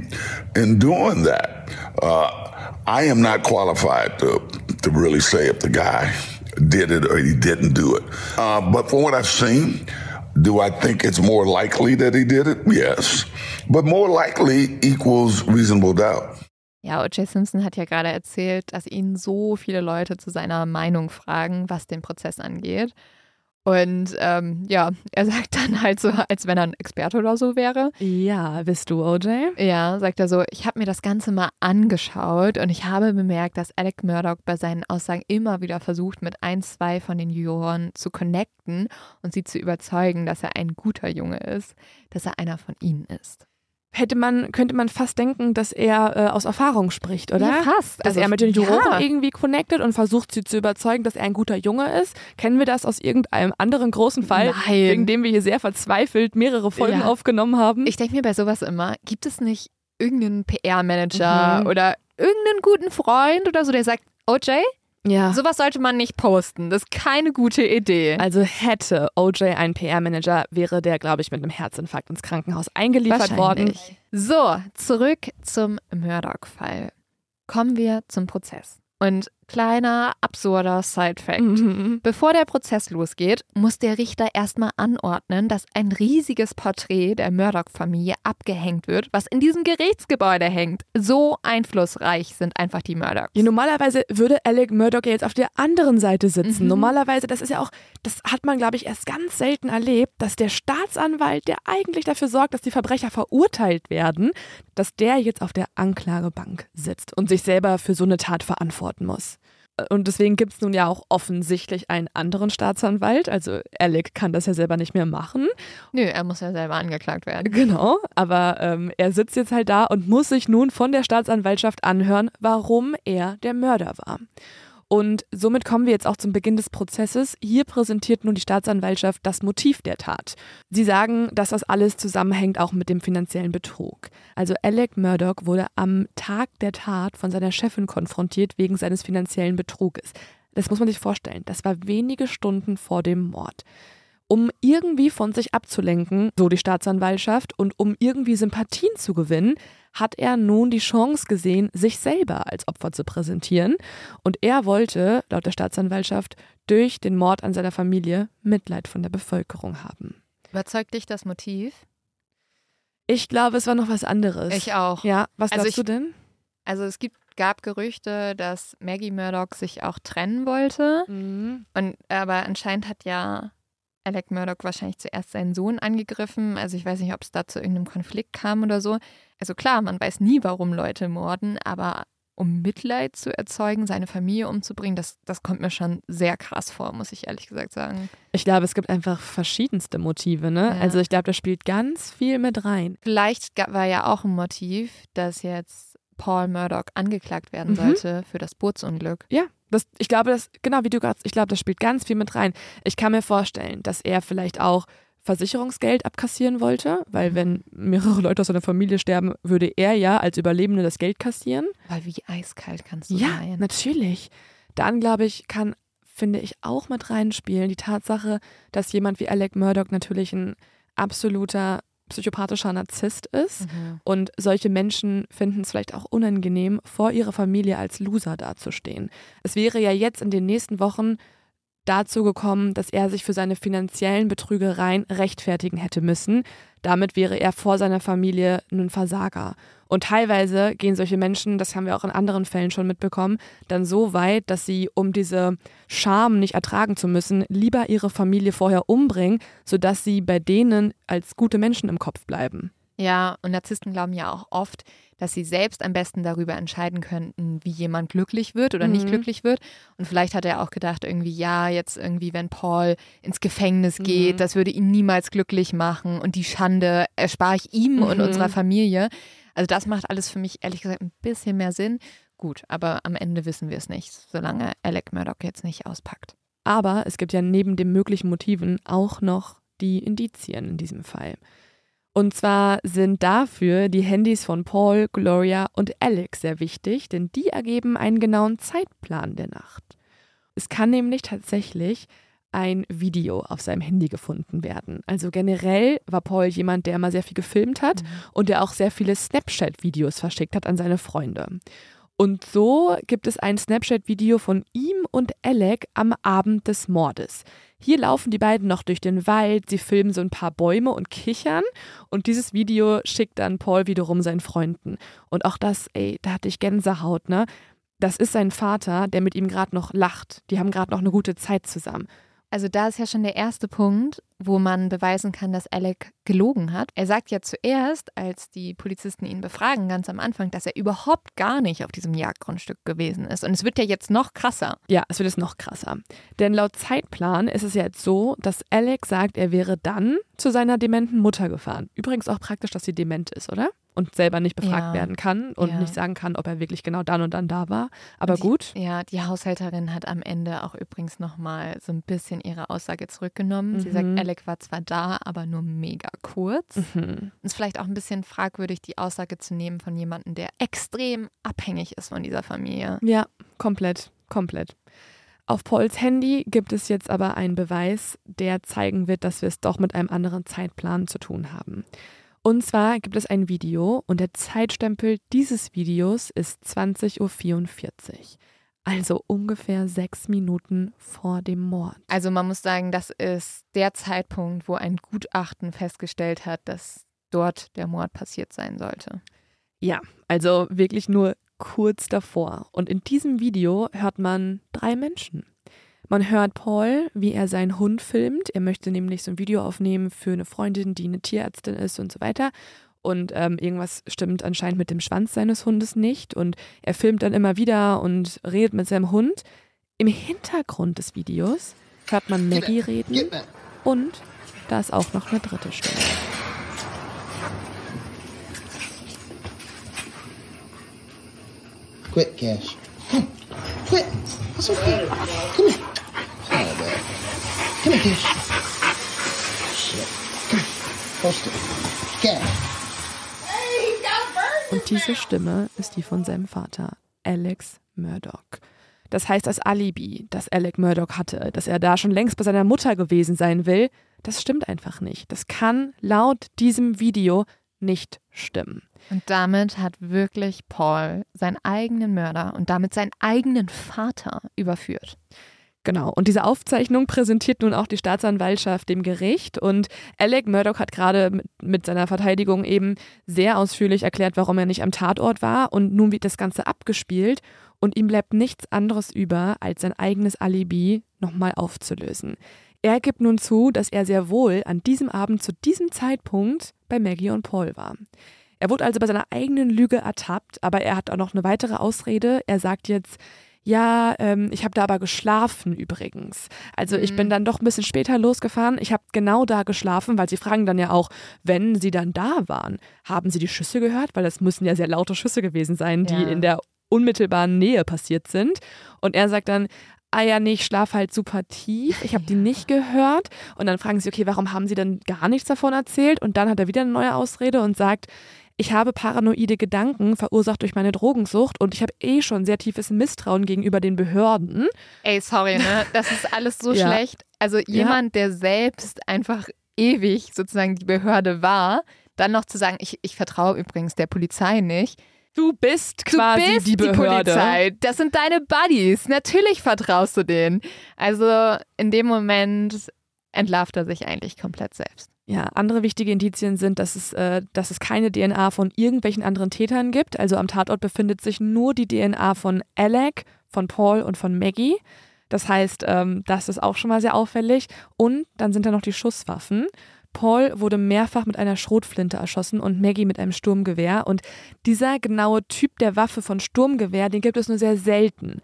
K: in doing that. Uh, I am not qualified to, to really say if the guy did it or he didn't do it. Uh, but from what I've seen, do I think it's more likely that he did it? Yes. But more likely equals reasonable doubt.
B: Ja, O.J. Simpson hat ja gerade erzählt, dass ihn so viele Leute zu seiner Meinung fragen, was den Prozess angeht. Und ähm, ja, er sagt dann halt so, als wenn er ein Experte oder so wäre.
A: Ja, bist du, OJ?
B: Ja, sagt er so, ich habe mir das Ganze mal angeschaut und ich habe bemerkt, dass Alec Murdoch bei seinen Aussagen immer wieder versucht, mit ein, zwei von den Juroren zu connecten und sie zu überzeugen, dass er ein guter Junge ist, dass er einer von ihnen ist.
A: Hätte man, könnte man fast denken, dass er äh, aus Erfahrung spricht, oder?
B: Ja, fast.
A: Dass
B: Also,
A: er mit den Juroren
B: ja.
A: irgendwie connectet und versucht, sie zu überzeugen, dass er ein guter Junge ist. Kennen wir das aus irgendeinem anderen großen Fall,
B: Nein.
A: wegen dem wir hier sehr verzweifelt mehrere Folgen
B: Ja.
A: aufgenommen haben?
B: Ich denke mir bei sowas immer, gibt es nicht irgendeinen PR-Manager
A: Mhm.
B: oder irgendeinen guten Freund oder so, der sagt, OJ,
A: ja.
B: sowas sollte man nicht posten. Das ist keine gute Idee.
A: Also hätte OJ einen PR-Manager, wäre der, glaube ich, mit einem Herzinfarkt ins Krankenhaus eingeliefert worden.
B: So, zurück zum Murdoch-Fall. Kommen wir zum Prozess. Und kleiner, absurder Side-Fact.
A: Mhm.
B: Bevor der Prozess losgeht, muss der Richter erstmal anordnen, dass ein riesiges Porträt der Murdoch-Familie abgehängt wird, was in diesem Gerichtsgebäude hängt. So einflussreich sind einfach die Murdochs.
A: Ja, normalerweise würde Alec Murdoch ja jetzt auf der anderen Seite sitzen.
B: Mhm.
A: Normalerweise, das ist ja auch, das hat man, glaube ich, erst ganz selten erlebt, dass der Staatsanwalt, der eigentlich dafür sorgt, dass die Verbrecher verurteilt werden, dass der jetzt auf der Anklagebank sitzt und sich selber für so eine Tat verantworten muss. Und deswegen gibt es nun ja auch offensichtlich einen anderen Staatsanwalt. Also Alec kann das ja selber nicht mehr machen.
B: Nö, er muss ja selber angeklagt werden.
A: Genau, aber ähm, er sitzt jetzt halt da und muss sich nun von der Staatsanwaltschaft anhören, warum er der Mörder war. Und somit kommen wir jetzt auch zum Beginn des Prozesses. Hier präsentiert nun die Staatsanwaltschaft das Motiv der Tat. Sie sagen, dass das alles zusammenhängt auch mit dem finanziellen Betrug. Also Alec Murdoch wurde am Tag der Tat von seiner Chefin konfrontiert wegen seines finanziellen Betruges. Das muss man sich vorstellen. Das war wenige Stunden vor dem Mord. Um irgendwie von sich abzulenken, so die Staatsanwaltschaft, und um irgendwie Sympathien zu gewinnen, hat er nun die Chance gesehen, sich selber als Opfer zu präsentieren. Und er wollte, laut der Staatsanwaltschaft, durch den Mord an seiner Familie Mitleid von der Bevölkerung haben.
B: Überzeugt dich das Motiv?
A: Ich glaube, es war noch was anderes.
B: Ich auch.
A: Ja, was
B: Also
A: glaubst du
B: ich-
A: denn?
B: Also es gibt, gab Gerüchte, dass Maggie Murdoch sich auch trennen wollte.
A: Mhm.
B: Und aber anscheinend hat ja Alec Murdoch wahrscheinlich zuerst seinen Sohn angegriffen. Also ich weiß nicht, ob es da zu irgendeinem Konflikt kam oder so. Also klar, man weiß nie, warum Leute morden, aber um Mitleid zu erzeugen, seine Familie umzubringen, das, das kommt mir schon sehr krass vor, muss ich ehrlich gesagt sagen.
A: Ich glaube, es gibt einfach verschiedenste Motive, ne?
B: Ja.
A: Also ich glaube, da spielt ganz viel mit rein.
B: Vielleicht war ja auch ein Motiv, dass jetzt Paul Murdoch angeklagt werden
A: Mhm.
B: sollte für das Bootsunglück.
A: Ja, das, ich glaube, das, genau wie du gerade, ich glaube, das spielt ganz viel mit rein. Ich kann mir vorstellen, dass er vielleicht auch Versicherungsgeld abkassieren wollte, weil wenn mehrere Leute aus seiner Familie sterben, würde er ja als Überlebende das Geld kassieren.
B: Weil wie eiskalt kannst du
A: Ja,
B: sein?
A: natürlich. Dann, glaube ich, kann, finde ich, auch mit reinspielen die Tatsache, dass jemand wie Alec Murdoch natürlich ein absoluter psychopathischer Narzisst ist.
B: Mhm.
A: Und solche Menschen finden es vielleicht auch unangenehm, vor ihrer Familie als Loser dazustehen. Es wäre ja jetzt in den nächsten Wochen dazu gekommen, dass er sich für seine finanziellen Betrügereien rechtfertigen hätte müssen. Damit wäre er vor seiner Familie ein Versager. Und teilweise gehen solche Menschen, das haben wir auch in anderen Fällen schon mitbekommen, dann so weit, dass sie, um diese Scham nicht ertragen zu müssen, lieber ihre Familie vorher umbringen, sodass sie bei denen als gute Menschen im Kopf bleiben.
B: Ja, und Narzissten glauben ja auch oft, dass sie selbst am besten darüber entscheiden könnten, wie jemand glücklich wird oder nicht
A: Mhm.
B: glücklich wird. Und vielleicht hat er auch gedacht, irgendwie, ja, jetzt irgendwie, wenn Paul ins Gefängnis geht,
A: Mhm.
B: das würde ihn niemals glücklich machen und die Schande erspare ich ihm und
A: Mhm.
B: unserer Familie. Also das macht alles für mich ehrlich gesagt ein bisschen mehr Sinn. Gut, aber am Ende wissen wir es nicht, solange Alec Murdoch jetzt nicht auspackt.
A: Aber es gibt ja neben den möglichen Motiven auch noch die Indizien in diesem Fall. Und zwar sind dafür die Handys von Paul, Gloria und Alex sehr wichtig, denn die ergeben einen genauen Zeitplan der Nacht. Es kann nämlich tatsächlich ein Video auf seinem Handy gefunden werden. Also generell war Paul jemand, der immer sehr viel gefilmt hat und der auch sehr viele Snapchat-Videos verschickt hat an seine Freunde. Und so gibt es ein Snapchat-Video von ihm und Alec am Abend des Mordes. Hier laufen die beiden noch durch den Wald, sie filmen so ein paar Bäume und kichern und dieses Video schickt dann Paul wiederum seinen Freunden. Und auch das, ey, da hatte ich Gänsehaut, ne? Das ist sein Vater, der mit ihm gerade noch lacht. Die haben gerade noch eine gute Zeit zusammen.
B: Also da ist ja schon der erste Punkt, wo man beweisen kann, dass Alec gelogen hat. Er sagt ja zuerst, als die Polizisten ihn befragen, ganz am Anfang, dass er überhaupt gar nicht auf diesem Jagdgrundstück gewesen ist. Und es wird ja jetzt noch krasser.
A: Ja, es wird jetzt noch krasser. Denn laut Zeitplan ist es ja jetzt so, dass Alex sagt, er wäre dann zu seiner dementen Mutter gefahren. Übrigens auch praktisch, dass sie dement ist, oder? Und selber nicht befragt
B: Ja.
A: werden kann und
B: Ja.
A: nicht sagen kann, ob er wirklich genau dann und dann da war. Aber
B: die,
A: gut.
B: Ja, die Haushälterin hat am Ende auch übrigens nochmal so ein bisschen ihre Aussage zurückgenommen. Sie sagt, Alec war zwar da, aber nur mega kurz.
A: Mhm.
B: Ist vielleicht auch ein bisschen fragwürdig, die Aussage zu nehmen von jemandem, der extrem abhängig ist von dieser Familie.
A: Ja, komplett, komplett. Auf Pauls Handy gibt es jetzt aber einen Beweis, der zeigen wird, dass wir es doch mit einem anderen Zeitplan zu tun haben. Und zwar gibt es ein Video und der Zeitstempel dieses Videos ist 20.44 Uhr. Also ungefähr sechs Minuten vor dem Mord.
B: Also man muss sagen, das ist der Zeitpunkt, wo ein Gutachten festgestellt hat, dass dort der Mord passiert sein sollte.
A: Ja, also wirklich nur kurz davor. Und in diesem Video hört man drei Menschen. Man hört Paul, wie er seinen Hund filmt. Er möchte nämlich so ein Video aufnehmen für eine Freundin, die eine Tierärztin ist und so weiter. Und ähm, irgendwas stimmt anscheinend mit dem Schwanz seines Hundes nicht. Und er filmt dann immer wieder und redet mit seinem Hund. Im Hintergrund des Videos hört man Maggie reden. Und da ist auch noch eine dritte Stimme.
L: Quit, Cash. Come. Quit. It's okay. Come here. Not bad. Come here, Cash. Shit. Come. Hold still. Cash.
A: Und diese Stimme ist die von seinem Vater, Alex Murdoch. Das heißt, das Alibi, das Alec Murdoch hatte, dass er da schon längst bei seiner Mutter gewesen sein will, das stimmt einfach nicht. Das kann laut diesem Video nicht stimmen.
B: Und damit hat wirklich Paul seinen eigenen Mörder und damit seinen eigenen Vater überführt.
A: Genau. Und diese Aufzeichnung präsentiert nun auch die Staatsanwaltschaft dem Gericht. Und Alec Murdoch hat gerade mit, seiner Verteidigung eben sehr ausführlich erklärt, warum er nicht am Tatort war. Und nun wird das Ganze abgespielt. Und ihm bleibt nichts anderes über, als sein eigenes Alibi nochmal aufzulösen. Er gibt nun zu, dass er sehr wohl an diesem Abend zu diesem Zeitpunkt bei Maggie und Paul war. Er wurde also bei seiner eigenen Lüge ertappt, aber er hat auch noch eine weitere Ausrede. Er sagt jetzt, ja, ähm, ich habe da aber geschlafen übrigens. Also ich bin dann doch ein bisschen später losgefahren. Ich habe genau da geschlafen, weil sie fragen dann ja auch, wenn sie dann da waren, haben sie die Schüsse gehört? Weil das müssen ja sehr laute Schüsse gewesen sein, die
B: Ja.
A: in der unmittelbaren Nähe passiert sind. Und er sagt dann, ah ja, nee, ich schlafe halt super tief. Ich habe die nicht gehört. Und dann fragen sie, okay, warum haben sie denn gar nichts davon erzählt? Und dann hat er wieder eine neue Ausrede und sagt, ich habe paranoide Gedanken verursacht durch meine Drogensucht und ich habe eh schon sehr tiefes Misstrauen gegenüber den Behörden.
B: Ey, sorry, ne? Das ist alles so
A: Ja.
B: schlecht. Also jemand, der selbst einfach ewig sozusagen die Behörde war, dann noch zu sagen, ich, ich vertraue übrigens der Polizei nicht.
A: Du bist
B: Du
A: quasi
B: bist
A: die Behörde.
B: Polizei. Das sind deine Buddies. Natürlich vertraust du denen. Also in dem Moment entlarvt er sich eigentlich komplett selbst.
A: Ja, andere wichtige Indizien sind, dass es, äh, dass es keine DNA von irgendwelchen anderen Tätern gibt. Also am Tatort befindet sich nur die DNA von Alec, von Paul und von Maggie. Das heißt, ähm, das ist auch schon mal sehr auffällig. Und dann sind da noch die Schusswaffen. Paul wurde mehrfach mit einer Schrotflinte erschossen und Maggie mit einem Sturmgewehr. Und dieser genaue Typ der Waffe von Sturmgewehr, den gibt es nur sehr selten.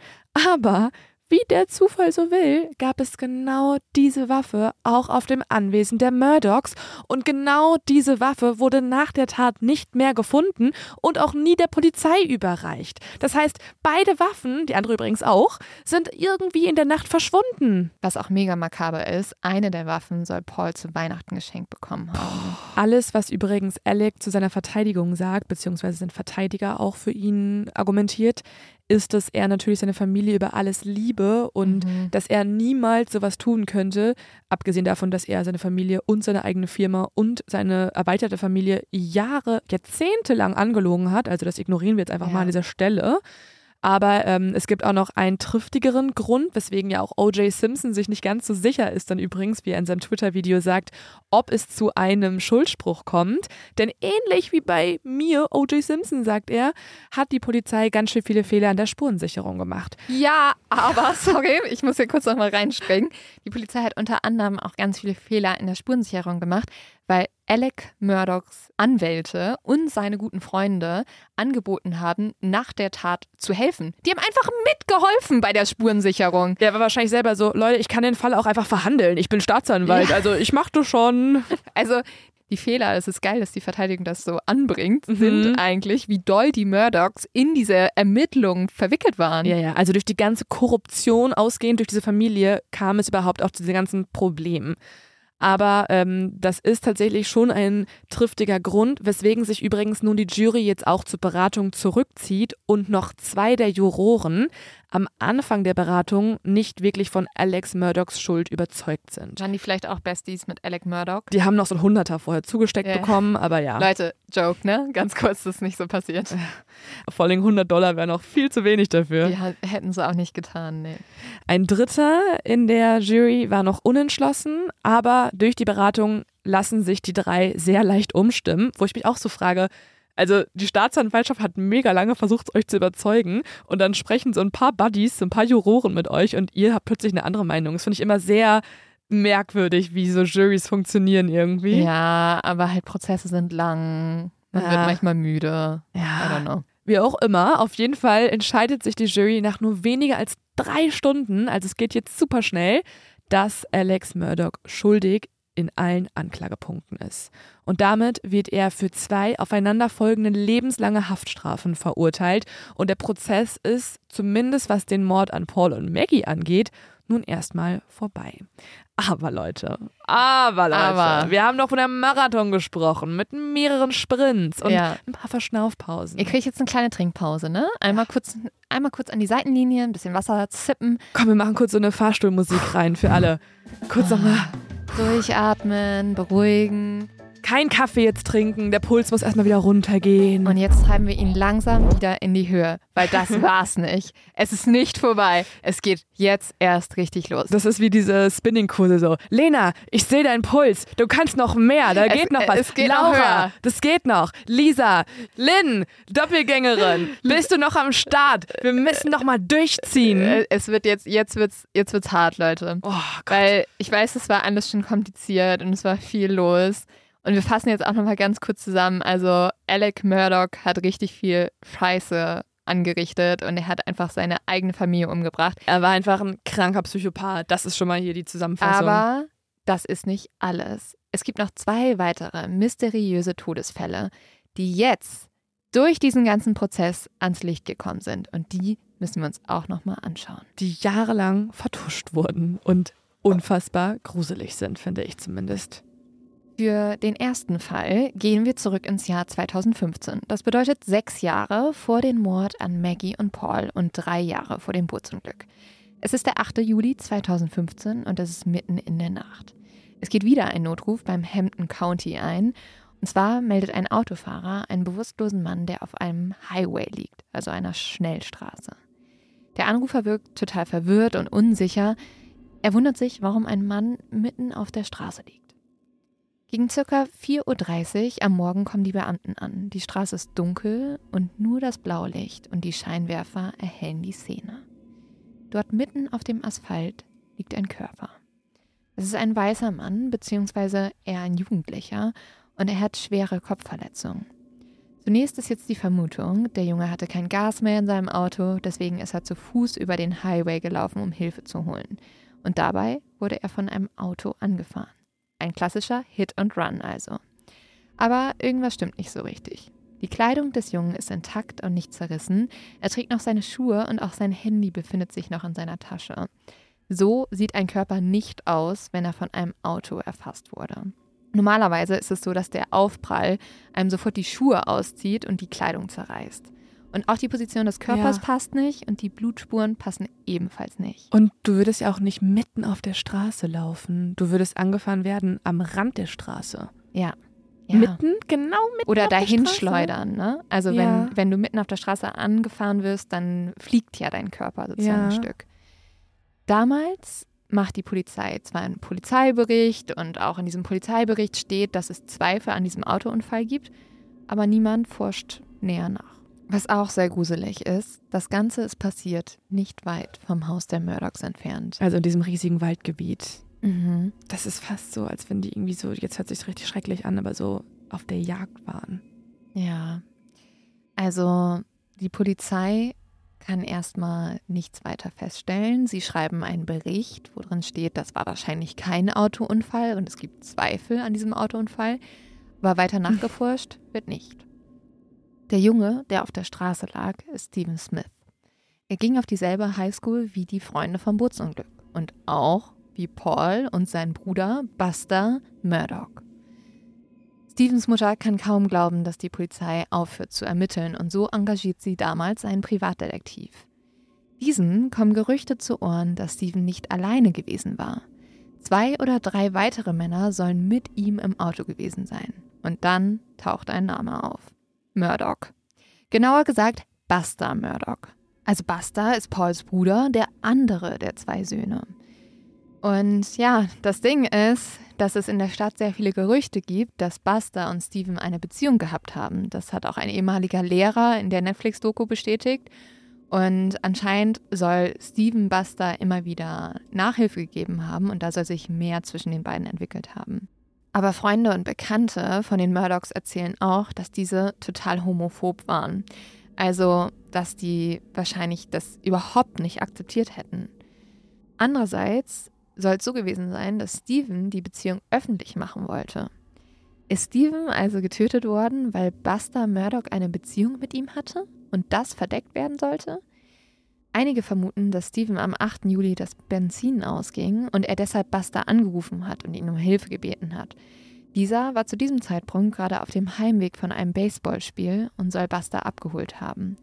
A: Aber wie der Zufall so will, gab es genau diese Waffe auch auf dem Anwesen der Murdochs und genau diese Waffe wurde nach der Tat nicht mehr gefunden und auch nie der Polizei überreicht. Das heißt, beide Waffen, die andere übrigens auch, sind irgendwie in der Nacht verschwunden.
B: Was auch mega makaber ist, eine der Waffen soll Paul zu Weihnachten geschenkt bekommen haben.
A: Alles, was übrigens Alec zu seiner Verteidigung sagt, beziehungsweise sein Verteidiger auch für ihn argumentiert, ist, dass er natürlich seine Familie über alles liebe und dass er niemals sowas tun könnte, abgesehen davon, dass er seine Familie und seine eigene Firma und seine erweiterte Familie Jahre, Jahrzehnte lang angelogen hat. Also das ignorieren wir jetzt einfach
B: Ja.
A: mal an dieser Stelle. Aber ähm, es gibt auch noch einen triftigeren Grund, weswegen ja auch O.J. Simpson sich nicht ganz so sicher ist, dann übrigens, wie er in seinem Twitter-Video sagt, ob es zu einem Schuldspruch kommt. Denn ähnlich wie bei mir, O.J. Simpson, sagt er, hat die Polizei ganz schön viele Fehler an der Spurensicherung gemacht.
B: Ja, aber sorry, ich muss hier kurz noch mal reinspringen. Die Polizei hat unter anderem auch ganz viele Fehler in der Spurensicherung gemacht, weil Alec Murdochs Anwälte und seine guten Freunde angeboten haben, nach der Tat zu helfen. Die haben einfach mitgeholfen bei der Spurensicherung.
A: Der war wahrscheinlich selber so, Leute, ich kann den Fall auch einfach verhandeln. Ich bin Staatsanwalt,
B: Ja.
A: also ich mach das schon.
B: Also die Fehler, es ist geil, dass die Verteidigung das so anbringt,
A: Mhm.
B: sind eigentlich, wie doll die Murdochs in diese Ermittlungen verwickelt waren.
A: Ja, ja, also durch die ganze Korruption ausgehend durch diese Familie kam es überhaupt auch zu diesen ganzen Problemen. Aber ähm, das ist tatsächlich schon ein triftiger Grund, weswegen sich übrigens nun die Jury jetzt auch zur Beratung zurückzieht und noch zwei der Juroren am Anfang der Beratung nicht wirklich von Alex Murdochs Schuld überzeugt sind.
B: Waren die vielleicht auch Besties mit Alec Murdoch?
A: Die haben noch so ein Hunderter vorher zugesteckt
B: Ja.
A: bekommen, aber ja.
B: Leute, Joke, ne? Ganz kurz, das ist nicht so passiert.
A: Vor allem 100 Dollar wären noch viel zu wenig dafür.
B: Die hätten sie auch nicht getan, nee.
A: Ein Dritter in der Jury war noch unentschlossen, aber durch die Beratung lassen sich die drei sehr leicht umstimmen, wo ich mich auch so frage, also die Staatsanwaltschaft hat mega lange versucht, euch zu überzeugen und dann sprechen so ein paar Buddies, so ein paar Juroren mit euch und ihr habt plötzlich eine andere Meinung. Das finde ich immer sehr merkwürdig, wie so Juries funktionieren irgendwie.
B: Ja, aber halt Prozesse sind lang. Man
A: Ja.
B: wird manchmal müde.
A: Ja.
B: I don't know.
A: Wie auch immer, auf jeden Fall entscheidet sich die Jury nach nur weniger als drei Stunden, also es geht jetzt super schnell, dass Alex Murdoch schuldig in allen Anklagepunkten ist. Und damit wird er für zwei aufeinanderfolgende lebenslange Haftstrafen verurteilt. Und der Prozess ist, zumindest was den Mord an Paul und Maggie angeht, nun erstmal vorbei. Aber Leute, aber Leute,
B: Aber.
A: wir haben doch von einem Marathon gesprochen mit mehreren Sprints und
B: Ja.
A: ein paar Verschnaufpausen.
B: Ihr kriegt jetzt eine kleine Trinkpause, ne? Einmal kurz, einmal kurz an die Seitenlinie, ein bisschen Wasser zippen.
A: Komm, wir machen kurz so eine Fahrstuhlmusik rein für alle. Kurz nochmal.
B: Durchatmen, beruhigen.
A: Kein Kaffee jetzt trinken, der Puls muss erstmal wieder runtergehen.
B: Und jetzt treiben wir ihn langsam wieder in die Höhe, weil das war's nicht. Es ist nicht vorbei. Es geht jetzt erst richtig los.
A: Das ist wie diese Spinning-Kurse so. Lena, ich sehe deinen Puls. Du kannst noch mehr. Da
B: Es-
A: geht noch was.
B: es geht
A: Laura,
B: noch höher.
A: das geht noch. Lisa, Lynn, Doppelgängerin. Bist du noch am Start? Wir müssen noch mal durchziehen.
B: Äh, Es wird jetzt, jetzt wird's, jetzt wird's hart, Leute.
A: Oh
B: Weil ich weiß, es war alles schon kompliziert und es war viel los. Und wir fassen jetzt auch nochmal ganz kurz zusammen. Also Alec Murdoch hat richtig viel Scheiße angerichtet und er hat einfach seine eigene Familie umgebracht.
A: Er war einfach ein kranker Psychopath. Das ist schon mal hier die Zusammenfassung.
B: Aber das ist nicht alles. Es gibt noch zwei weitere mysteriöse Todesfälle, die jetzt durch diesen ganzen Prozess ans Licht gekommen sind. Und die müssen wir uns auch nochmal anschauen.
A: die jahrelang vertuscht wurden und unfassbar gruselig sind, finde ich zumindest.
B: Für den ersten Fall gehen wir zurück ins Jahr 2015. Das bedeutet sechs Jahre vor dem Mord an Maggie und Paul und drei Jahre vor dem Bootsunglück. Es ist der 8. Juli 2015 und es ist mitten in der Nacht. Es geht wieder ein Notruf beim Hampton County ein. Und zwar meldet ein Autofahrer einen bewusstlosen Mann, der auf einem Highway liegt, also einer Schnellstraße. Der Anrufer wirkt total verwirrt und unsicher. Er wundert sich, warum ein Mann mitten auf der Straße liegt. Gegen circa 4.30 Uhr am Morgen kommen die Beamten an. Die Straße ist dunkel und nur das Blaulicht und die Scheinwerfer erhellen die Szene. Dort mitten auf dem Asphalt liegt ein Körper. Es ist ein weißer Mann, beziehungsweise eher ein Jugendlicher, und er hat schwere Kopfverletzungen. Zunächst ist jetzt die Vermutung, der Junge hatte kein Gas mehr in seinem Auto, deswegen ist er zu Fuß über den Highway gelaufen, um Hilfe zu holen. Und dabei wurde er von einem Auto angefahren. Ein klassischer Hit and Run also. Aber irgendwas stimmt nicht so richtig. Die Kleidung des Jungen ist intakt und nicht zerrissen. Er trägt noch seine Schuhe und auch sein Handy befindet sich noch in seiner Tasche. So sieht ein Körper nicht aus, wenn er von einem Auto erfasst wurde. Normalerweise ist es so, dass der Aufprall einem sofort die Schuhe auszieht und die Kleidung zerreißt. Und auch die Position des Körpers
A: Ja.
B: passt nicht und die Blutspuren passen ebenfalls nicht.
A: Und du würdest ja auch nicht mitten auf der Straße laufen. Du würdest angefahren werden am Rand der Straße.
B: Ja. ja.
A: Mitten, genau mitten
B: Oder
A: auf der
B: dahin schleudern, ne? Also
A: Ja.
B: wenn, wenn du mitten auf der Straße angefahren wirst, dann fliegt ja dein Körper sozusagen ein Stück. Damals macht die Polizei zwar einen Polizeibericht und auch in diesem Polizeibericht steht, dass es Zweifel an diesem Autounfall gibt, aber niemand forscht näher nach. Was auch sehr gruselig ist, das Ganze ist passiert nicht weit vom Haus der Murdochs entfernt.
A: Also in diesem riesigen Waldgebiet.
B: Mhm.
A: Das ist fast so, als wenn die irgendwie so, jetzt hört sich richtig schrecklich an, aber so auf der Jagd waren.
B: Ja. Also die Polizei kann erstmal nichts weiter feststellen. Sie schreiben einen Bericht, wo drin steht, das war wahrscheinlich kein Autounfall und es gibt Zweifel an diesem Autounfall. Aber weiter nachgeforscht wird nicht. Der Junge, der auf der Straße lag, ist Stephen Smith. Er ging auf dieselbe Highschool wie die Freunde vom Bootsunglück und auch wie Paul und sein Bruder Buster Murdoch. Stevens Mutter kann kaum glauben, dass die Polizei aufhört zu ermitteln und so engagiert sie damals einen Privatdetektiv. Diesen kommen Gerüchte zu Ohren, dass Steven nicht alleine gewesen war. Zwei oder drei weitere Männer sollen mit ihm im Auto gewesen sein. Und dann taucht ein Name auf. Murdoch. Genauer gesagt Buster Murdoch. Also Buster ist Pauls Bruder, der andere der zwei Söhne. Und ja, das Ding ist, dass es in der Stadt sehr viele Gerüchte gibt, dass Buster und Steven eine Beziehung gehabt haben. Das hat auch ein ehemaliger Lehrer in der Netflix-Doku bestätigt. Und anscheinend soll Steven Buster immer wieder Nachhilfe gegeben haben und da soll sich mehr zwischen den beiden entwickelt haben. Aber Freunde und Bekannte von den Murdochs erzählen auch, dass diese total homophob waren. Also, dass die wahrscheinlich das überhaupt nicht akzeptiert hätten. Andererseits soll es so gewesen sein, dass Steven die Beziehung öffentlich machen wollte. Ist Steven also getötet worden, weil Buster Murdoch eine Beziehung mit ihm hatte und das verdeckt werden sollte? Einige vermuten, dass Steven am 8. Juli das Benzin ausging und er deshalb Buster angerufen hat und ihn um Hilfe gebeten hat. Dieser war zu diesem Zeitpunkt gerade auf dem Heimweg von einem Baseballspiel und soll Buster abgeholt haben.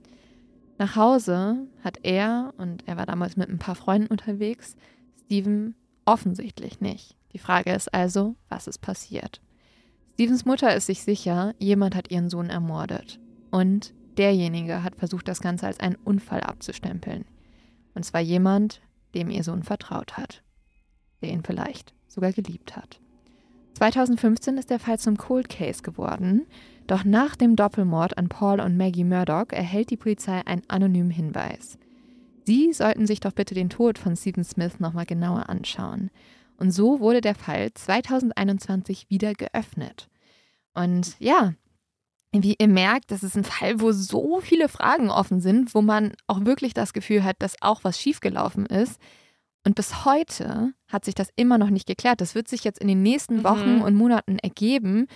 B: Nach Hause hat er, und er war damals mit ein paar Freunden unterwegs, Steven offensichtlich nicht Die Frage ist also, was ist passiert? Stevens Mutter ist sich sicher, jemand hat ihren Sohn ermordet. Und derjenige hat versucht, das Ganze als einen Unfall abzustempeln. Und zwar jemand, dem ihr Sohn vertraut hat. Der ihn vielleicht sogar geliebt hat. 2015 ist der Fall zum Cold Case geworden. Doch nach dem Doppelmord an Paul und Maggie Murdoch erhält die Polizei einen anonymen Hinweis. Sie sollten sich doch bitte den Tod von Stephen Smith nochmal genauer anschauen. Und so wurde der Fall 2021 wieder geöffnet. Und ja, wie ihr merkt, das ist ein Fall, wo so viele Fragen offen sind, wo man auch wirklich das Gefühl hat, dass auch was schiefgelaufen ist. Und bis heute hat sich das immer noch nicht geklärt. Das wird sich jetzt in den nächsten Wochen
A: Mhm.
B: und Monaten ergeben.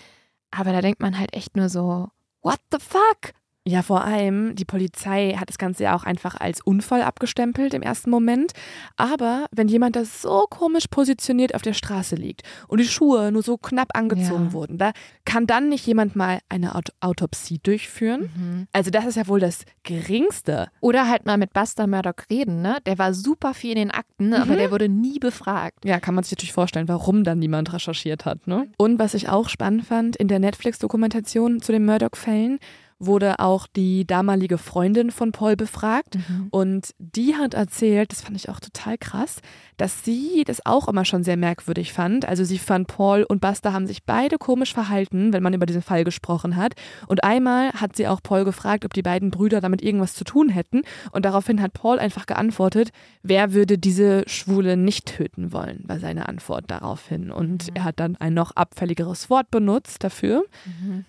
B: Aber da denkt man halt echt nur so, what the fuck?
A: Ja, vor allem, die Polizei hat das Ganze ja auch einfach als Unfall abgestempelt im ersten Moment. Aber wenn jemand das so komisch positioniert auf der Straße liegt und die Schuhe nur so knapp angezogen
B: Ja.
A: wurden, da kann dann nicht jemand mal eine Aut Autopsie durchführen? Also das ist ja wohl das Geringste.
B: Oder halt mal mit Buster Murdoch reden, ne? Der war super viel in den Akten, aber
A: Mhm.
B: der wurde nie befragt.
A: Ja, kann man sich natürlich vorstellen, warum dann niemand recherchiert hat. Ne? Und was ich auch spannend fand, in der Netflix-Dokumentation zu den Murdoch-Fällen wurde auch die damalige Freundin von Paul befragt. Und die hat erzählt, das fand ich auch total krass, dass sie das auch immer schon sehr merkwürdig fand. Also sie fand, Paul und Buster haben sich beide komisch verhalten, wenn man über diesen Fall gesprochen hat. Und einmal hat sie auch Paul gefragt, ob die beiden Brüder damit irgendwas zu tun hätten. Und daraufhin hat Paul einfach geantwortet, wer würde diese Schwule nicht töten wollen, war seine Antwort daraufhin. Und er hat dann ein noch abfälligeres Wort benutzt dafür.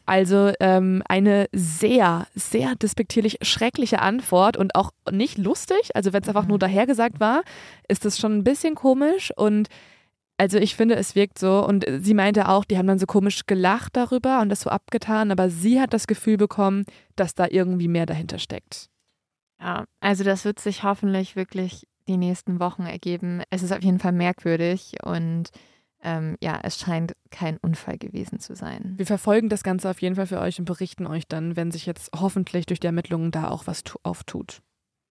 A: Also ähm, eine sehr, sehr despektierlich schreckliche Antwort und auch nicht lustig. Also wenn es einfach nur dahergesagt war, ist das schon ein bisschen komisch und also ich finde, es wirkt so und sie meinte auch, die haben dann so komisch gelacht darüber und das so abgetan, aber sie hat das Gefühl bekommen, dass da irgendwie mehr dahinter steckt.
B: Ja, also das wird sich hoffentlich wirklich die nächsten Wochen ergeben. Es ist auf jeden Fall merkwürdig und ähm, ja, es scheint kein Unfall gewesen zu sein.
A: Wir verfolgen das Ganze auf jeden Fall für euch und berichten euch dann, wenn sich jetzt hoffentlich durch die Ermittlungen da auch was tu- auftut.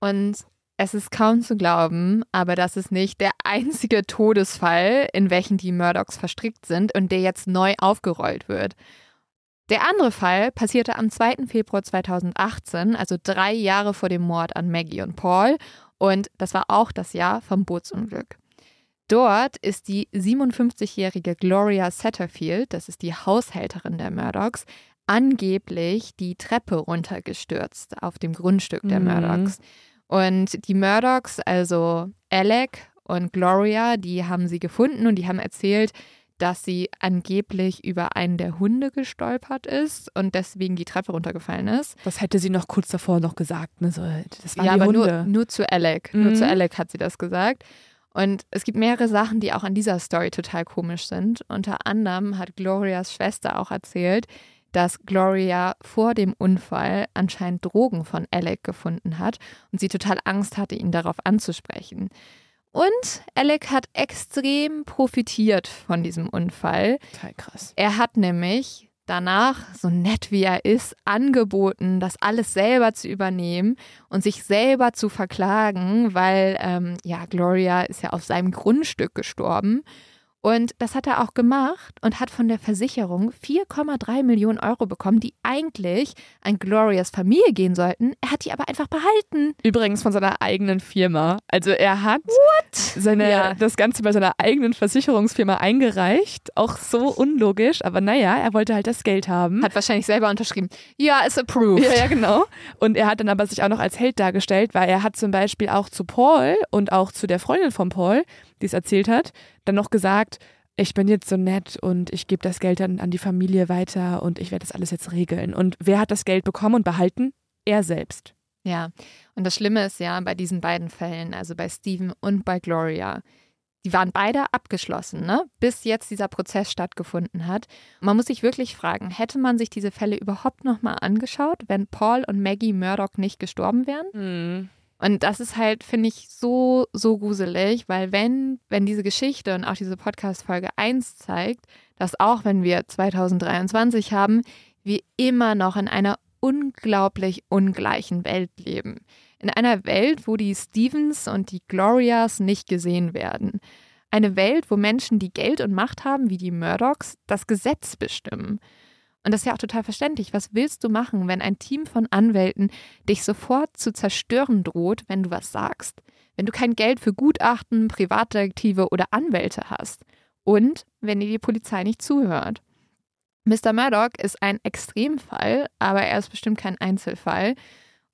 B: Und es ist kaum zu glauben, aber das ist nicht der einzige Todesfall, in welchen die Murdochs verstrickt sind und der jetzt neu aufgerollt wird. Der andere Fall passierte am 2. Februar 2018, also drei Jahre vor dem Mord an Maggie und Paul. Und das war auch das Jahr vom Bootsunglück. Dort ist die 57-jährige Gloria Satterfield, das ist die Haushälterin der Murdochs, angeblich die Treppe runtergestürzt auf dem Grundstück der
A: Mhm.
B: Murdochs. Und die Murdochs, also Alec und Gloria, die haben sie gefunden und die haben erzählt, dass sie angeblich über einen der Hunde gestolpert ist und deswegen die Treppe runtergefallen ist.
A: Das hätte sie noch kurz davor noch gesagt. Ne? So, das waren
B: ja,
A: die
B: aber
A: Hunde.
B: nur, nur zu Alec. Nur
A: Mhm.
B: zu Alec hat sie das gesagt. Und es gibt mehrere Sachen, die auch an dieser Story total komisch sind. Unter anderem hat Glorias Schwester auch erzählt, dass Gloria vor dem Unfall anscheinend Drogen von Alec gefunden hat und sie total Angst hatte, ihn darauf anzusprechen. Und Alec hat extrem profitiert von diesem Unfall.
A: Total krass.
B: Er hat nämlich danach, so nett wie er ist, angeboten, das alles selber zu übernehmen und sich selber zu verklagen, weil ähm, ja, Gloria ist ja auf seinem Grundstück gestorben. Und das hat er auch gemacht und hat von der Versicherung 4,3 Millionen Euro bekommen, die eigentlich an Glorias Familie gehen sollten. Er hat die aber einfach behalten.
A: Übrigens von seiner eigenen Firma. Also er hat seine,
B: Ja.
A: das Ganze bei seiner eigenen Versicherungsfirma eingereicht. Auch so unlogisch, aber naja, er wollte halt das Geld haben.
B: Hat wahrscheinlich selber unterschrieben. Ja, ist approved.
A: Ja, ja, genau. Und er hat dann aber sich auch noch als Held dargestellt, weil er hat zum Beispiel auch zu Paul und auch zu der Freundin von Paul, die es erzählt hat, dann noch gesagt, ich bin jetzt so nett und ich gebe das Geld dann an die Familie weiter und ich werde das alles jetzt regeln. Und wer hat das Geld bekommen und behalten? Er selbst.
B: Ja, und das Schlimme ist ja bei diesen beiden Fällen, also bei Steven und bei Gloria, die waren beide abgeschlossen, ne? bis jetzt dieser Prozess stattgefunden hat. Und man muss sich wirklich fragen, hätte man sich diese Fälle überhaupt nochmal angeschaut, wenn Paul und Maggie Murdoch nicht gestorben wären? Und das ist halt, finde ich, so, so gruselig, weil wenn, wenn diese Geschichte und auch diese Podcast-Folge 1 zeigt, dass auch wenn wir 2023 haben, wir immer noch in einer unglaublich ungleichen Welt leben. In einer Welt, wo die Stevens und die Glorias nicht gesehen werden. Eine Welt, wo Menschen, die Geld und Macht haben, wie die Murdochs, das Gesetz bestimmen. Und das ist ja auch total verständlich. Was willst du machen, wenn ein Team von Anwälten dich sofort zu zerstören droht, wenn du was sagst? Wenn du kein Geld für Gutachten, Privatdetektive oder Anwälte hast? Und wenn dir die Polizei nicht zuhört? Mr. Murdoch ist ein Extremfall, aber er ist bestimmt kein Einzelfall.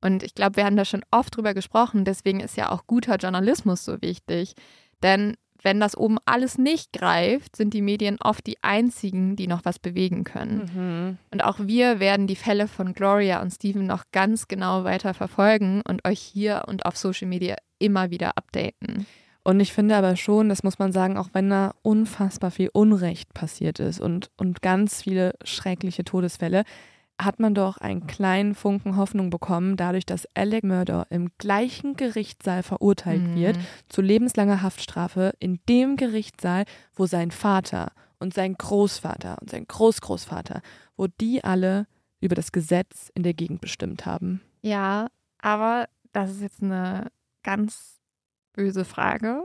B: Und ich glaube, wir haben da schon oft drüber gesprochen. Deswegen ist ja auch guter Journalismus so wichtig. Denn wenn das oben alles nicht greift, sind die Medien oft die einzigen, die noch was bewegen können.
A: Mhm.
B: Und auch wir werden die Fälle von Gloria und Steven noch ganz genau weiter verfolgen und euch hier und auf Social Media immer wieder updaten.
A: Und ich finde aber schon, das muss man sagen, auch wenn da unfassbar viel Unrecht passiert ist und, und ganz viele schreckliche Todesfälle, hat man doch einen kleinen Funken Hoffnung bekommen, dadurch, dass Alec Murder im gleichen Gerichtssaal verurteilt
B: Mhm.
A: wird zu lebenslanger Haftstrafe in dem Gerichtssaal, wo sein Vater und sein Großvater und sein Großgroßvater, wo die alle über das Gesetz in der Gegend bestimmt haben.
B: Ja, aber das ist jetzt eine ganz böse Frage.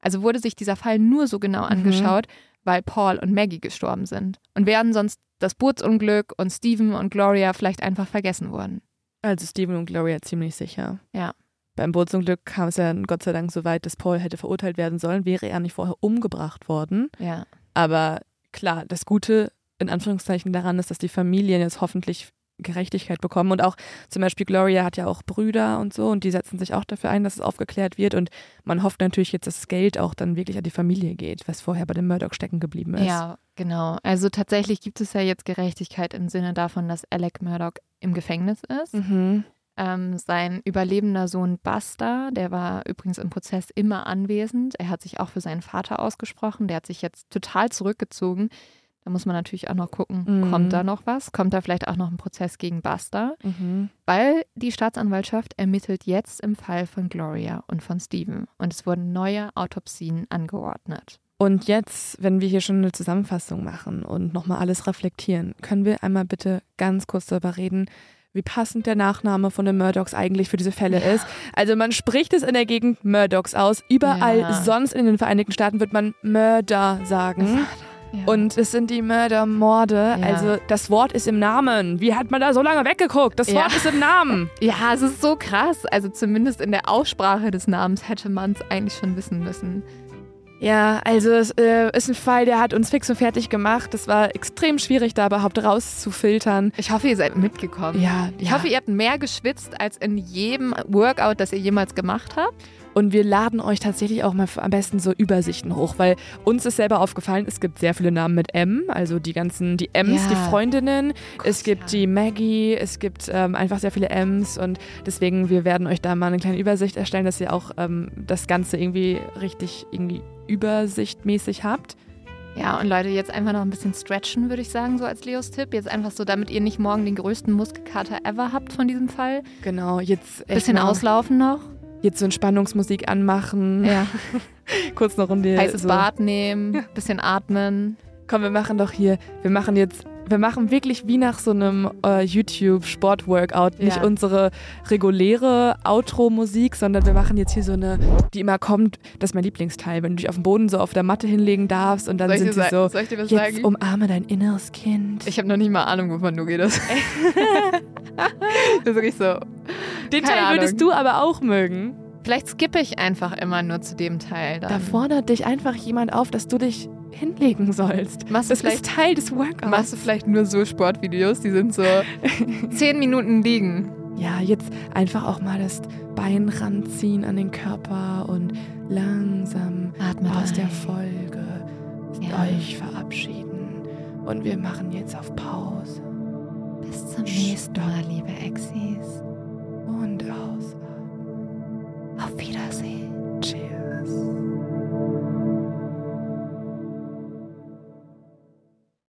B: Also wurde sich dieser Fall nur so genau angeschaut, weil Paul und Maggie gestorben sind und wären sonst das Bootsunglück und Stephen und Gloria vielleicht einfach vergessen worden.
A: Also Stephen und Gloria ziemlich sicher.
B: Ja.
A: Beim Bootsunglück kam es ja Gott sei Dank so weit, dass Paul hätte verurteilt werden sollen, wäre er nicht vorher umgebracht worden.
B: Ja.
A: Aber klar, das Gute in Anführungszeichen daran ist, dass die Familien jetzt hoffentlich Gerechtigkeit bekommen. Und auch zum Beispiel Gloria hat ja auch Brüder und so und die setzen sich auch dafür ein, dass es aufgeklärt wird. Und man hofft natürlich jetzt, dass das Geld auch dann wirklich an die Familie geht, was vorher bei dem Murdoch stecken geblieben ist.
B: Ja, genau. Also tatsächlich gibt es ja jetzt Gerechtigkeit im Sinne davon, dass Alec Murdoch im Gefängnis ist.
A: Mhm.
B: Ähm, sein überlebender Sohn Buster, der war übrigens im Prozess immer anwesend. Er hat sich auch für seinen Vater ausgesprochen. Der hat sich jetzt total zurückgezogen. Da muss man natürlich auch noch gucken,
A: Mhm.
B: kommt da noch was? Kommt da vielleicht auch noch ein Prozess gegen Buster?
A: Mhm.
B: Weil die Staatsanwaltschaft ermittelt jetzt im Fall von Gloria und von Steven. Und es wurden neue Autopsien angeordnet.
A: Und jetzt, wenn wir hier schon eine Zusammenfassung machen und nochmal alles reflektieren, können wir einmal bitte ganz kurz darüber reden, wie passend der Nachname von den Murdochs eigentlich für diese Fälle ist. Also man spricht es in der Gegend Murdochs aus. Überall
B: Ja.
A: sonst in den Vereinigten Staaten wird man Murder sagen. Und es sind die Mördermorde.
B: Ja.
A: Also das Wort ist im Namen. Wie hat man da so lange weggeguckt? Das
B: Ja.
A: Wort ist im Namen.
B: Ja, es ist so krass. Also zumindest in der Aussprache des Namens hätte man es eigentlich schon wissen müssen.
A: Ja, also es äh, ist ein Fall, der hat uns fix und fertig gemacht. Es war extrem schwierig, da überhaupt rauszufiltern.
B: Ich hoffe, ihr seid mitgekommen.
A: Ja,
B: Ich
A: ja.
B: hoffe, ihr habt mehr geschwitzt als in jedem Workout, das ihr jemals gemacht habt.
A: Und wir laden euch tatsächlich auch mal am besten so Übersichten hoch, weil uns ist selber aufgefallen, es gibt sehr viele Namen mit M, also die ganzen, die Ms,
B: Ja.
A: die Freundinnen. es gibt die Maggie, es gibt ähm, einfach sehr viele Ms und deswegen, wir werden euch da mal eine kleine Übersicht erstellen, dass ihr auch ähm, das Ganze irgendwie richtig irgendwie übersichtmäßig habt.
B: Ja, und Leute, jetzt einfach noch ein bisschen stretchen, würde ich sagen, so als Leos Tipp. Jetzt einfach so, damit ihr nicht morgen den größten Muskelkater ever habt von diesem Fall.
A: Genau, jetzt
B: Bisschen auslaufen noch.
A: Jetzt so Entspannungsmusik anmachen.
B: Ja.
A: Kurz eine Runde.
B: Heißes
A: so.
B: Bad nehmen, bisschen atmen.
A: Komm, wir machen doch hier, wir machen jetzt, wir machen wirklich wie nach so einem äh, YouTube-Sport-Workout, nicht
B: Ja.
A: unsere reguläre Outro-Musik, sondern wir machen jetzt hier so eine, die immer kommt, das ist mein Lieblingsteil, wenn du dich auf dem Boden so auf der Matte hinlegen darfst und dann
B: Soll
A: sind sie so,
B: soll ich dir was
A: jetzt
B: sagen?
A: umarme dein inneres Kind.
B: Ich habe noch nicht mal Ahnung, wovon du redest. das ist wirklich so.
A: Den
B: keine
A: Teil würdest
B: Ahnung.
A: du aber auch mögen.
B: Vielleicht skippe ich einfach immer nur zu dem Teil dann.
A: Da fordert dich einfach jemand auf, dass du dich hinlegen sollst.
B: Machst du
A: Das
B: vielleicht-
A: ist Teil des Workouts.
B: Machst du vielleicht nur so Sportvideos, die sind so zehn Minuten liegen.
A: Ja, jetzt einfach auch mal das Bein ranziehen an den Körper und langsam
B: Atme
A: aus
B: rein.
A: der Folge
B: Ja.
A: euch verabschieden. Und wir machen jetzt auf Pause.
B: Bis zum nächsten Mal, liebe Exi. Auf Wiedersehen. Cheers.